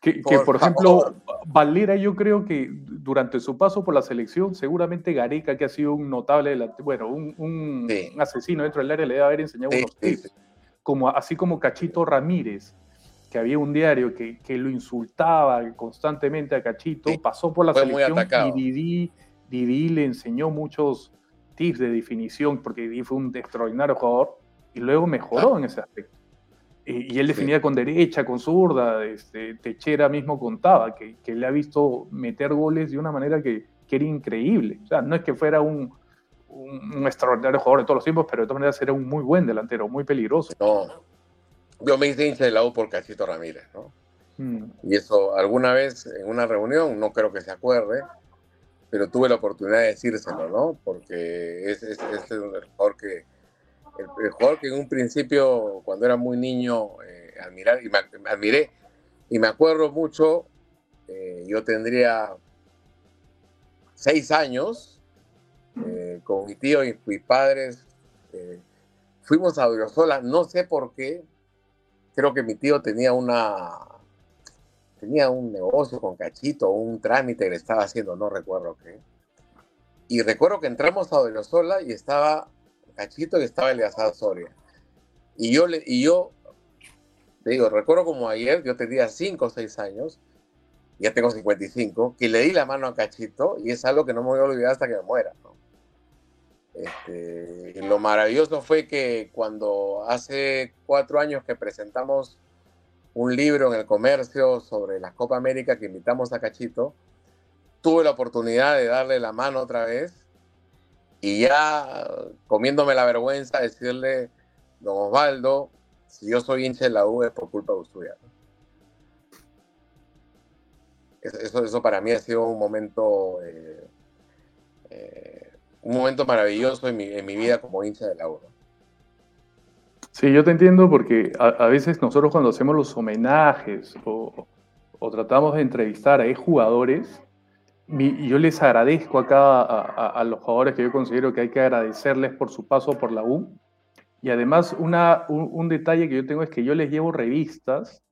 Que, por, ejemplo, Valera yo creo que durante su paso por la selección, seguramente Gareca, que ha sido un notable, bueno, un, un asesino dentro del área, le debe haber enseñado unos tips. Como, así como Cachito Ramírez, que había un diario que, que lo insultaba constantemente a Cachito, pasó por la selección y Didi, le enseñó muchos tips de definición, porque Didi fue un extraordinario jugador y luego mejoró en ese aspecto. Y, él definía con derecha, con zurda, este, Techera mismo contaba que, que, le ha visto meter goles de una manera que, que, era increíble. O sea, no es que fuera un, un, un, extraordinario jugador de todos los tiempos, pero de todas maneras era un muy buen delantero, muy peligroso. No, yo me hice hincha de la U por Cachito Ramírez, ¿no? Mm. Y eso alguna vez en una reunión, no creo que se acuerde, pero tuve la oportunidad de decírselo, ¿no? Porque es, el jugador que el, jugador que en un principio, cuando era muy niño, eh, admirar, me, admiré, y me acuerdo mucho, eh, yo tendría seis años, eh, con mi tío y mis padres, fuimos a Briosola, no sé por qué, creo que mi tío tenía una tenía un negocio con Cachito, un trámite que le estaba haciendo, no recuerdo qué. Y recuerdo que entramos a Odriozola y estaba Cachito y estaba Eleazar Soria. Y yo, le, y yo, te digo, recuerdo como ayer, yo tenía 5 o 6 años, ya tengo 55, que le di la mano a Cachito y es algo que no me voy a olvidar hasta que me muera. Este, lo maravilloso fue que cuando hace cuatro años que presentamos un libro en el comercio sobre la Copa América que invitamos a Cachito, tuve la oportunidad de darle la mano otra vez y ya comiéndome la vergüenza decirle, don Osvaldo, si yo soy hincha de la U es por culpa de usted. Eso, eso, para mí ha sido un momento, eh, eh, un momento maravilloso en mi, en mi, vida como hincha de la U. Sí, yo te entiendo porque a, veces nosotros cuando hacemos los homenajes o, o tratamos de entrevistar a jugadores, mi, yo les agradezco acá a, a, los jugadores que yo considero que hay que agradecerles por su paso por la U. Y además una, un, detalle que yo tengo es que yo les llevo revistas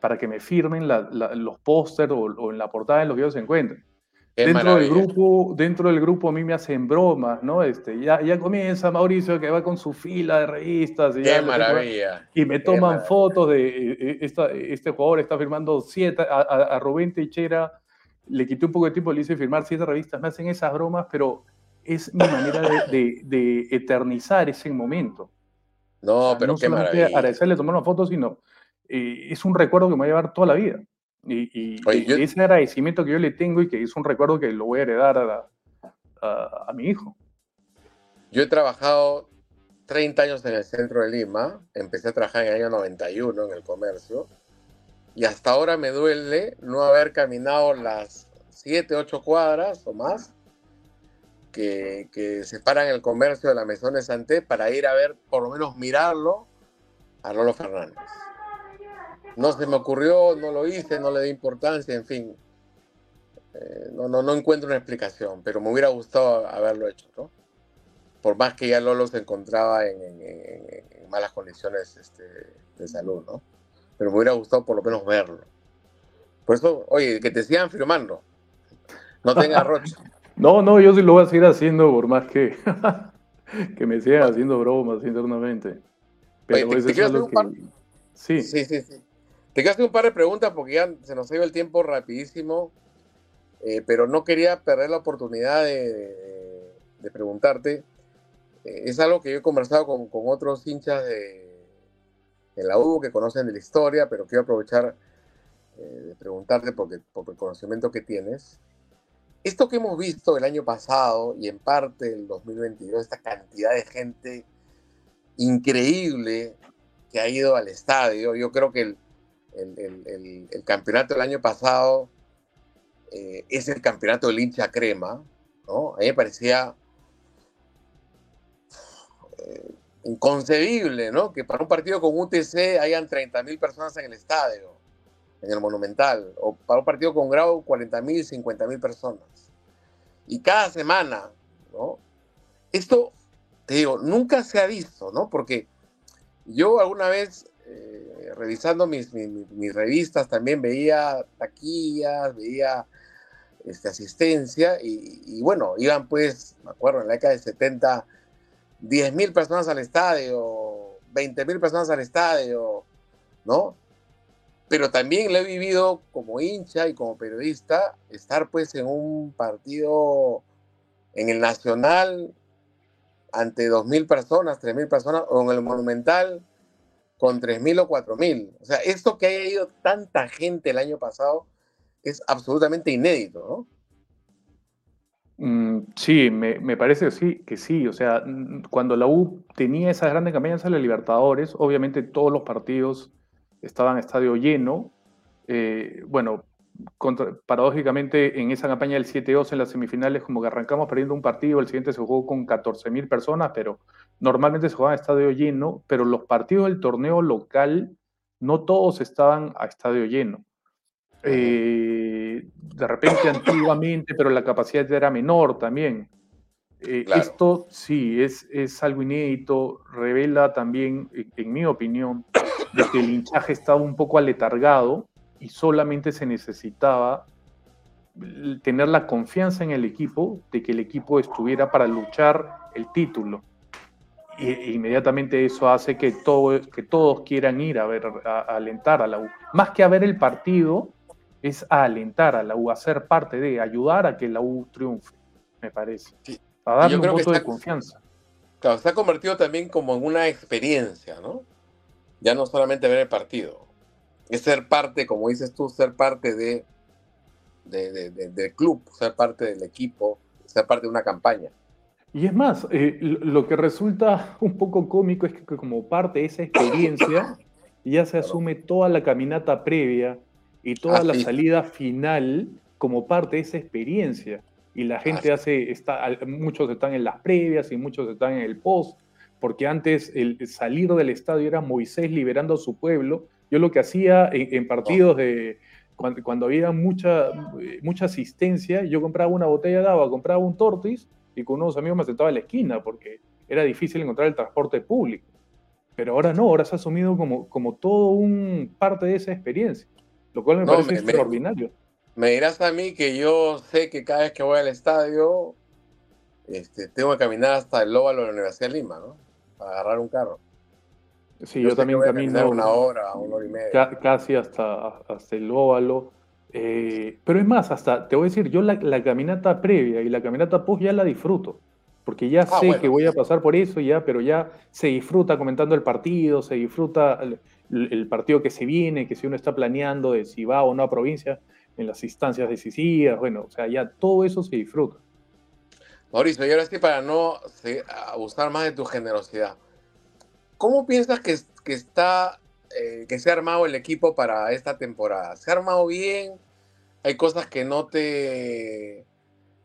para que me firmen los pósters o, en la portada en los que ellos se dentro del, grupo, dentro del grupo a mí me hacen bromas, ¿no? Este, ya, ya comienza Mauricio que va con su fila de revistas. Y ¡Qué maravilla! y me toman fotos de eh, eh, esta, este jugador está firmando siete, a, a, Rubén Teixeira le quité un poco de tiempo, le hice firmar siete revistas, me hacen esas bromas, pero es mi manera de, de, eternizar ese momento. No, pero qué maravilla. Agradecerle tomar una foto, sino eh, es un recuerdo que me va a llevar toda la vida. Y, ese agradecimiento que yo le tengo y que es un recuerdo que lo voy a heredar a, a, mi hijo. Yo he trabajado 30 años en el centro de Lima, empecé a trabajar en el año 91 en el comercio y hasta ahora me duele no haber caminado las 7, 8 cuadras o más que, que separan el comercio de la Mesón de Santé para ir a ver, por lo menos mirarlo, a Rolo Fernández no se me ocurrió, no lo hice, no le di importancia, en fin. Eh, no, no, no encuentro una explicación, pero me hubiera gustado haberlo hecho, ¿no? Por más que ya Lolo se encontraba en, malas condiciones este, de salud, ¿no? Pero me hubiera gustado por lo menos verlo. Por eso, oye, que te sigan firmando. No tengas rocha. no, no, yo sí lo voy a seguir haciendo por más que, que me sigan haciendo bromas internamente. Pero oye, te, quiero hacer Sí. Sí, sí, sí. Te hacer un par de preguntas porque ya se nos ha ido el tiempo rapidísimo, eh, pero no quería perder la oportunidad de, preguntarte. Eh, es algo que yo he conversado con, otros hinchas de, la U que conocen de la historia, pero quiero aprovechar eh, de preguntarte porque, por el conocimiento que tienes. Esto que hemos visto el año pasado y en parte el 2022, esta cantidad de gente increíble que ha ido al estadio, yo creo que el, el, campeonato del año pasado eh, es el campeonato del hincha crema, ¿no? A mí me parecía eh, inconcebible, ¿no? Que para un partido con UTC hayan 30.000 personas en el estadio, en el Monumental, o para un partido con Grau 40.000, 50.000 personas. Y cada semana, ¿no? Esto, te digo, nunca se ha visto, ¿no? Porque yo alguna vez revisando mis, mis, revistas también veía taquillas, veía este, asistencia y, bueno, iban pues, me acuerdo, en la década de 70, 10 mil personas al estadio, 20 mil personas al estadio, ¿no? Pero también lo he vivido como hincha y como periodista, estar pues en un partido en el Nacional ante 2.000 personas, 3.000 personas, o en el Monumental con 3.000 o 4.000. O sea, esto que haya ido tanta gente el año pasado es absolutamente inédito, ¿no? Mm, sí, me, parece que sí, que sí. O sea, cuando la U tenía esas grandes campañas en la Libertadores, obviamente todos los partidos estaban en estadio lleno. Eh, bueno, paradójicamente en esa campaña del 7-2 en las semifinales, como que arrancamos perdiendo un partido, el siguiente se jugó con 14.000 personas, pero normalmente se jugaba en estadio lleno, pero los partidos del torneo local no todos estaban a estadio lleno. Eh, de repente antiguamente, pero la capacidad era menor también. Eh, esto sí es, es algo inédito, revela también, en mi opinión, de que el hinchaje estaba un poco aletargado y solamente se necesitaba tener la confianza en el equipo de que el equipo estuviera para luchar el título. Y, inmediatamente eso hace que, todo, que todos quieran ir a ver, a, alentar a la U. Más que a ver el partido, es a alentar a la U, a ser parte de, ayudar a que la U triunfe, me parece. A darle un voto de confianza. Claro, se ha convertido también como en una experiencia, ¿no? Ya no solamente ver el partido, es ser parte, como dices tú, ser parte de, del club, ser parte del equipo, ser parte de una campaña. Y es más, eh, lo que resulta un poco cómico es que como parte de esa experiencia ya se asume toda la caminata previa y toda ah, la salida final como parte de esa experiencia. Y la gente hace, está, muchos están en las previas y muchos están en el post, porque antes el salir del estadio era Moisés liberando a su pueblo. Yo lo que hacía en, partidos de, cuando, había mucha, mucha asistencia, yo compraba una botella de agua, compraba un tortis y con unos amigos me sentaba en la esquina porque era difícil encontrar el transporte público. Pero ahora no, ahora se ha asumido como, como todo un parte de esa experiencia, lo cual me parece extraordinario. Me, dirás a mí que yo sé que cada vez que voy al estadio, este, tengo que caminar hasta el óvalo de la Universidad de Lima, ¿no? Para agarrar un carro. Sí, yo, también camino una hora, una hora y media. casi hasta, hasta el óvalo. Eh, pero es más, hasta te voy a decir, yo la, caminata previa y la caminata post ya la disfruto, porque ya ah, sé que voy a pasar por eso, ya, pero ya se disfruta comentando el partido, se disfruta el, partido que se viene, que si uno está planeando de si va o no a provincia en las instancias decisivas, bueno, o sea, ya todo eso se disfruta. Mauricio, y ahora sí, para no abusar más de tu generosidad, ¿cómo piensas que, que está eh, que se ha armado el equipo para esta temporada. ¿Se ha armado bien? Hay cosas que no te,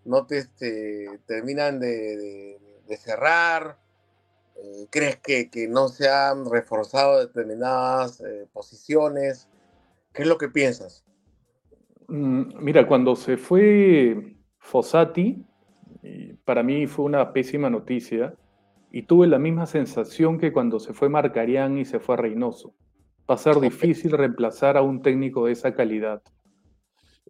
no te este, terminan de, cerrar. Eh, ¿Crees que, no se han reforzado determinadas eh, posiciones? ¿Qué es lo que piensas? Mm, mira, cuando se fue Fossati, para mí fue una pésima noticia y tuve la misma sensación que cuando se fue Marcarián y se fue Reynoso va a ser difícil reemplazar a un técnico de esa calidad.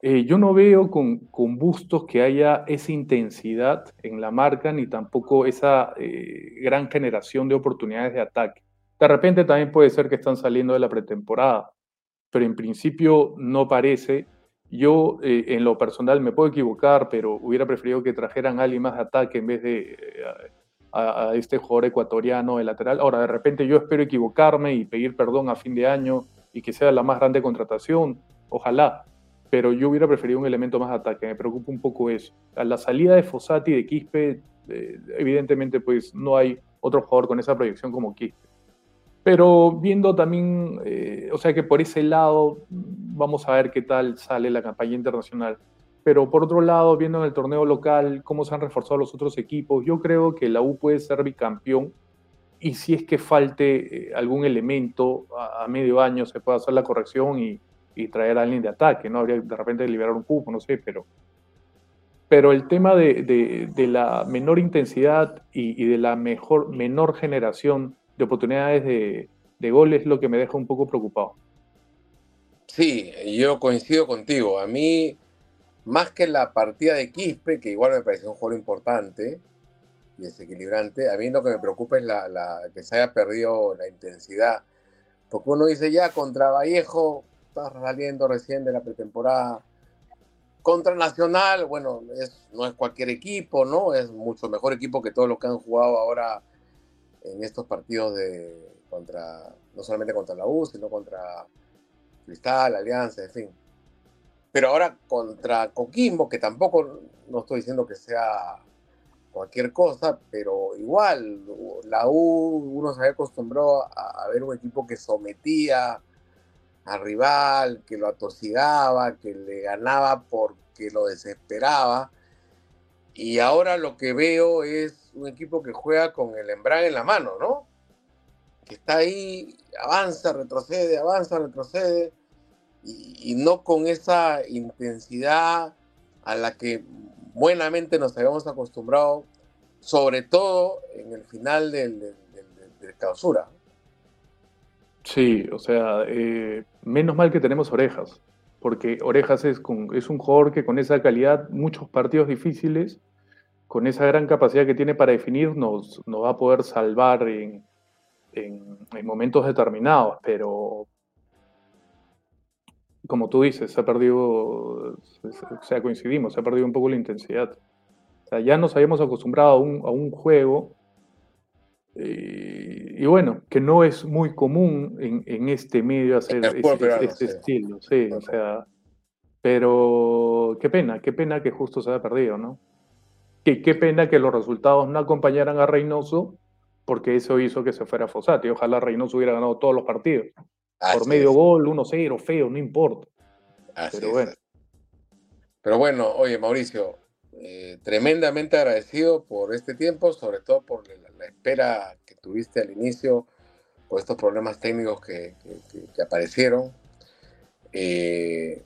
Eh, yo no veo con, con, Bustos que haya esa intensidad en la marca ni tampoco esa eh, gran generación de oportunidades de ataque. De repente también puede ser que están saliendo de la pretemporada, pero en principio no parece. Yo eh, en lo personal me puedo equivocar, pero hubiera preferido que trajeran a alguien más de ataque en vez de a, este jugador ecuatoriano de lateral. Ahora, de repente yo espero equivocarme y pedir perdón a fin de año y que sea la más grande contratación, ojalá, pero yo hubiera preferido un elemento más de ataque, me preocupa un poco eso. A la salida de Fossati de Quispe, eh, evidentemente pues no hay otro jugador con esa proyección como Quispe. Pero viendo también, eh, o sea que por ese lado vamos a ver qué tal sale la campaña internacional. Pero por otro lado, viendo en el torneo local cómo se han reforzado los otros equipos, yo creo que la U puede ser bicampeón y si es que falte eh, algún elemento a, medio año se puede hacer la corrección y, traer a alguien de ataque, ¿no? Habría de repente liberar un cupo, no sé, pero, pero el tema de, la menor intensidad y, de la mejor, menor generación de oportunidades de, de gol es lo que me deja un poco preocupado. Sí, yo coincido contigo. A mí más que la partida de Quispe, que igual me pareció un juego importante y desequilibrante, a mí lo que me preocupa es la, que se haya perdido la intensidad. Porque uno dice ya contra Vallejo, está saliendo recién de la pretemporada. Contra Nacional, bueno, no es cualquier equipo, ¿no? Es mucho mejor equipo que todos los que han jugado ahora en estos partidos de contra, no solamente contra la U, sino contra Cristal, Alianza, en fin. Pero ahora contra Coquimbo, que tampoco no estoy diciendo que sea cualquier cosa, pero igual la U, uno se había acostumbrado a, ver un equipo que sometía al rival, que lo atosigaba, que le ganaba porque lo desesperaba. Y ahora lo que veo es un equipo que juega con el embrague en la mano, ¿no? Que está ahí, avanza, retrocede, avanza, retrocede y, no con esa intensidad a la que buenamente nos habíamos acostumbrado, sobre todo en el final del, del, clausura. Sí, o sea, eh, menos mal que tenemos orejas, porque orejas es, es un jugador que con esa calidad, muchos partidos difíciles, con esa gran capacidad que tiene para definir, nos, nos va a poder salvar en, en, momentos determinados, pero como tú dices, se ha perdido, o sea, coincidimos, se ha perdido un poco la intensidad. O sea, ya nos habíamos acostumbrado a un, a un juego eh, y bueno, que no es muy común en, en este medio hacer este, estilo, sí, o sea, pero qué pena, qué pena que justo se haya perdido, ¿no? Qué, qué pena que los resultados no acompañaran a Reynoso, porque eso hizo que se fuera Fossati. Ojalá Reynoso hubiera ganado todos los partidos. Por medio gol, 1-0, feo, no importa. pero bueno. Pero bueno, oye, Mauricio, eh, tremendamente agradecido por este tiempo, sobre todo por la, espera que tuviste al inicio, por estos problemas técnicos que, aparecieron. Eh,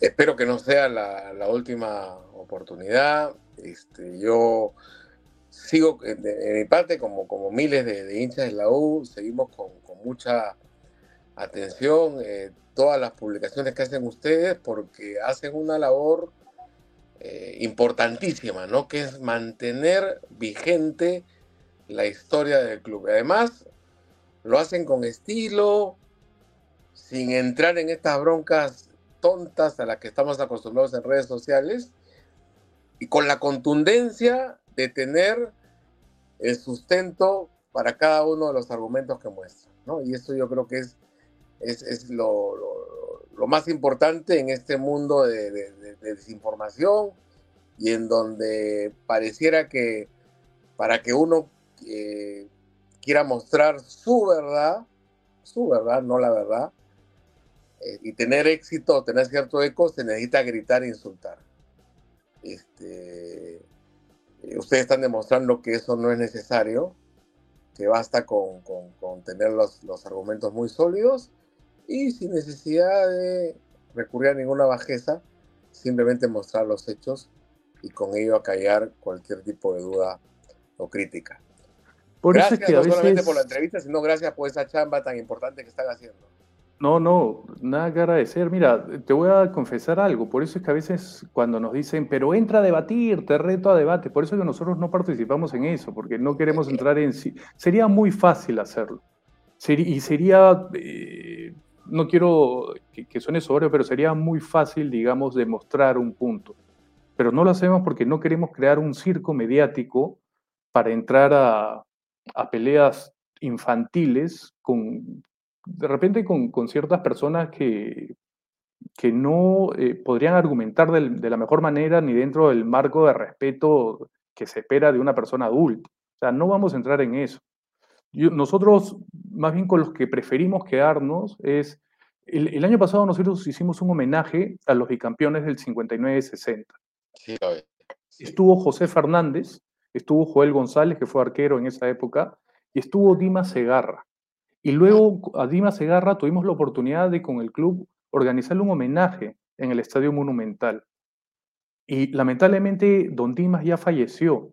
espero que no sea la, última oportunidad. Este, yo sigo, en, mi parte, como, como miles de, hinchas de la U, seguimos con, mucha atención eh, todas las publicaciones que hacen ustedes porque hacen una labor eh, importantísima, ¿no? Que es mantener vigente la historia del club. Además, lo hacen con estilo, sin entrar en estas broncas tontas a las que estamos acostumbrados en redes sociales, y con la contundencia de tener el sustento para cada uno de los argumentos que muestran, ¿no? Y eso yo creo que es, es, lo, lo más importante en este mundo de, desinformación y en donde pareciera que para que uno eh, quiera mostrar su verdad, su verdad, no la verdad, eh, y tener éxito, tener cierto eco, se necesita gritar e insultar. Este, eh, ustedes están demostrando que eso no es necesario, que basta con, tener los, los argumentos muy sólidos y sin necesidad de recurrir a ninguna bajeza, simplemente mostrar los hechos y con ello acallar cualquier tipo de duda o crítica. Por gracias no solamente por la entrevista, sino gracias por esa chamba tan importante que están haciendo. No, no, nada que agradecer. Mira, te voy a confesar algo. Por eso es que a veces cuando nos dicen, pero entra a debatir, te reto a debate, por eso es que nosotros no participamos en eso, porque no queremos entrar en sí. Sería muy fácil hacerlo. y sería eh, no quiero que, suene sobrio, pero sería muy fácil, digamos, demostrar un punto. Pero no lo hacemos porque no queremos crear un circo mediático para entrar a, peleas infantiles con, de repente con, ciertas personas que, que no eh, podrían argumentar de la mejor manera ni dentro del marco de respeto que se espera de una persona adulta. O sea, no vamos a entrar en eso nosotros, más bien con los que preferimos quedarnos, es. El, año pasado nosotros hicimos un homenaje a los bicampeones del 59-60. Sí, estuvo José Fernández, estuvo Joel González, que fue arquero en esa época, y estuvo Dima Segarra. Y luego a Dima Segarra tuvimos la oportunidad de con el club organizarle un homenaje en el Estadio Monumental. Y lamentablemente don Dimas ya falleció.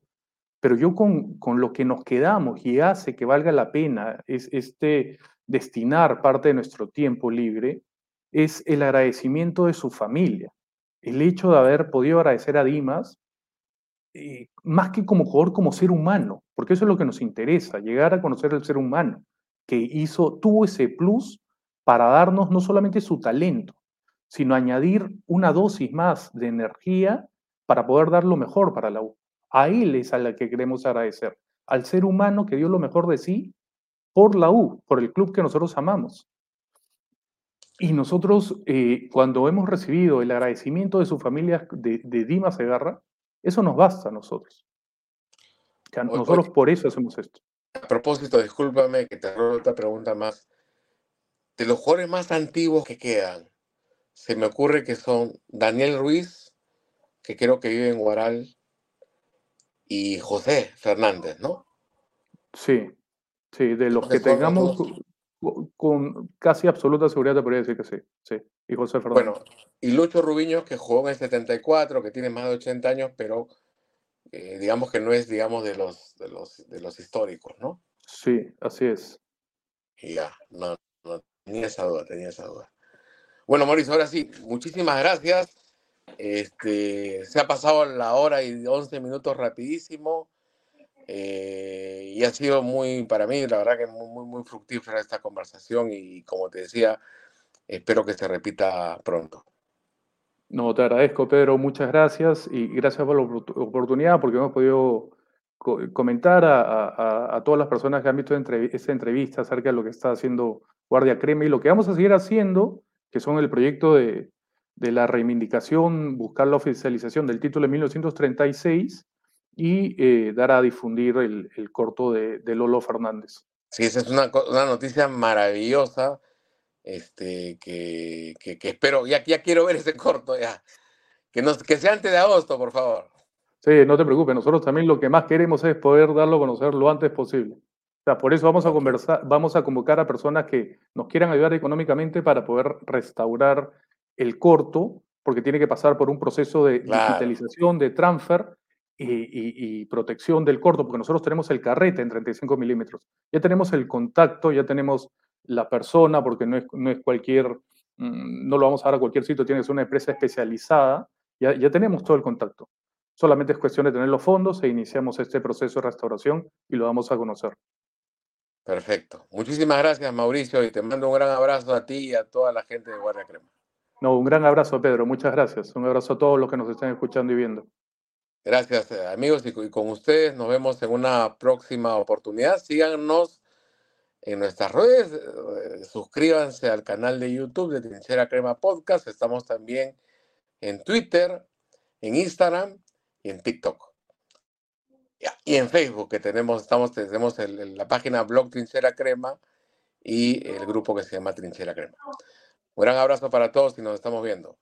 Pero yo con, con, lo que nos quedamos y hace que valga la pena es este destinar parte de nuestro tiempo libre, es el agradecimiento de su familia. El hecho de haber podido agradecer a Dimas, eh, más que como jugador, como ser humano, porque eso es lo que nos interesa, llegar a conocer al ser humano, que hizo, tuvo ese plus para darnos no solamente su talento, sino añadir una dosis más de energía para poder dar lo mejor para la U. A Él es a la que queremos agradecer, al ser humano que dio lo mejor de sí por la U, por el club que nosotros amamos. Y nosotros, eh, cuando hemos recibido el agradecimiento de su familia de, de Dima Segarra, eso nos basta a nosotros. nosotros por eso hacemos esto. A propósito, discúlpame que te hago otra pregunta más. De los jugadores más antiguos que quedan, se me ocurre que son Daniel Ruiz, que creo que vive en Guaral, y José Fernández, ¿no? Sí, sí, de los que tengamos con, casi absoluta seguridad te podría decir que sí, sí, y José Fernández. Bueno, y Lucho Rubiño, que jugó en el 74, que tiene más de 80 años, pero eh, digamos que no es, digamos, de los, de los, de los históricos, ¿no? Sí, así es. ya, no, no, tenía esa duda, tenía esa duda. Bueno, Mauricio, ahora sí, muchísimas gracias. Este, se ha pasado la hora y 11 minutos rapidísimo. Eh, y ha sido muy, para mí, la verdad que muy, muy, muy fructífera esta conversación y como te decía, espero que se repita pronto. No, te agradezco, Pedro, muchas gracias y gracias por la oportunidad porque hemos podido comentar a, todas las personas que han visto esta entrevista acerca de lo que está haciendo Guardia Crema y lo que vamos a seguir haciendo, que son el proyecto de, la reivindicación, buscar la oficialización del título de 1936 y eh, dar a difundir el, corto de, Lolo Fernández. Sí, esa es una, noticia maravillosa, este, que, espero, ya, ya quiero ver ese corto, ya. Que, nos, que sea antes de agosto, por favor. Sí, no te preocupes, nosotros también lo que más queremos es poder darlo a conocer lo antes posible. O sea, por eso vamos a conversar, vamos a convocar a personas que nos quieran ayudar económicamente para poder restaurar el corto, porque tiene que pasar por un proceso de digitalización, de transfer y, protección del corto, porque nosotros tenemos el carrete en 35 milímetros. Ya tenemos el contacto, ya tenemos la persona, porque no es, no es cualquier, mm, no lo vamos a dar a cualquier sitio, tiene que ser una empresa especializada, ya, ya tenemos todo el contacto. Solamente es cuestión de tener los fondos e iniciamos este proceso de restauración y lo vamos a conocer. Perfecto. Muchísimas gracias, Mauricio, y te mando un gran abrazo a ti y a toda la gente de Guardia Crema. No, un gran abrazo, Pedro. Muchas gracias. Un abrazo a todos los que nos están escuchando y viendo. Gracias, eh, amigos, y con ustedes nos vemos en una próxima oportunidad. Síganos en nuestras redes, eh, suscríbanse al canal de YouTube de Trinchera Crema Podcast. Estamos también en Twitter, en Instagram en TikTok. Y en Facebook, que tenemos, estamos, tenemos la página Blog Trinchera Crema y el grupo que se llama Trinchera Crema. Un gran abrazo para todos y nos estamos viendo.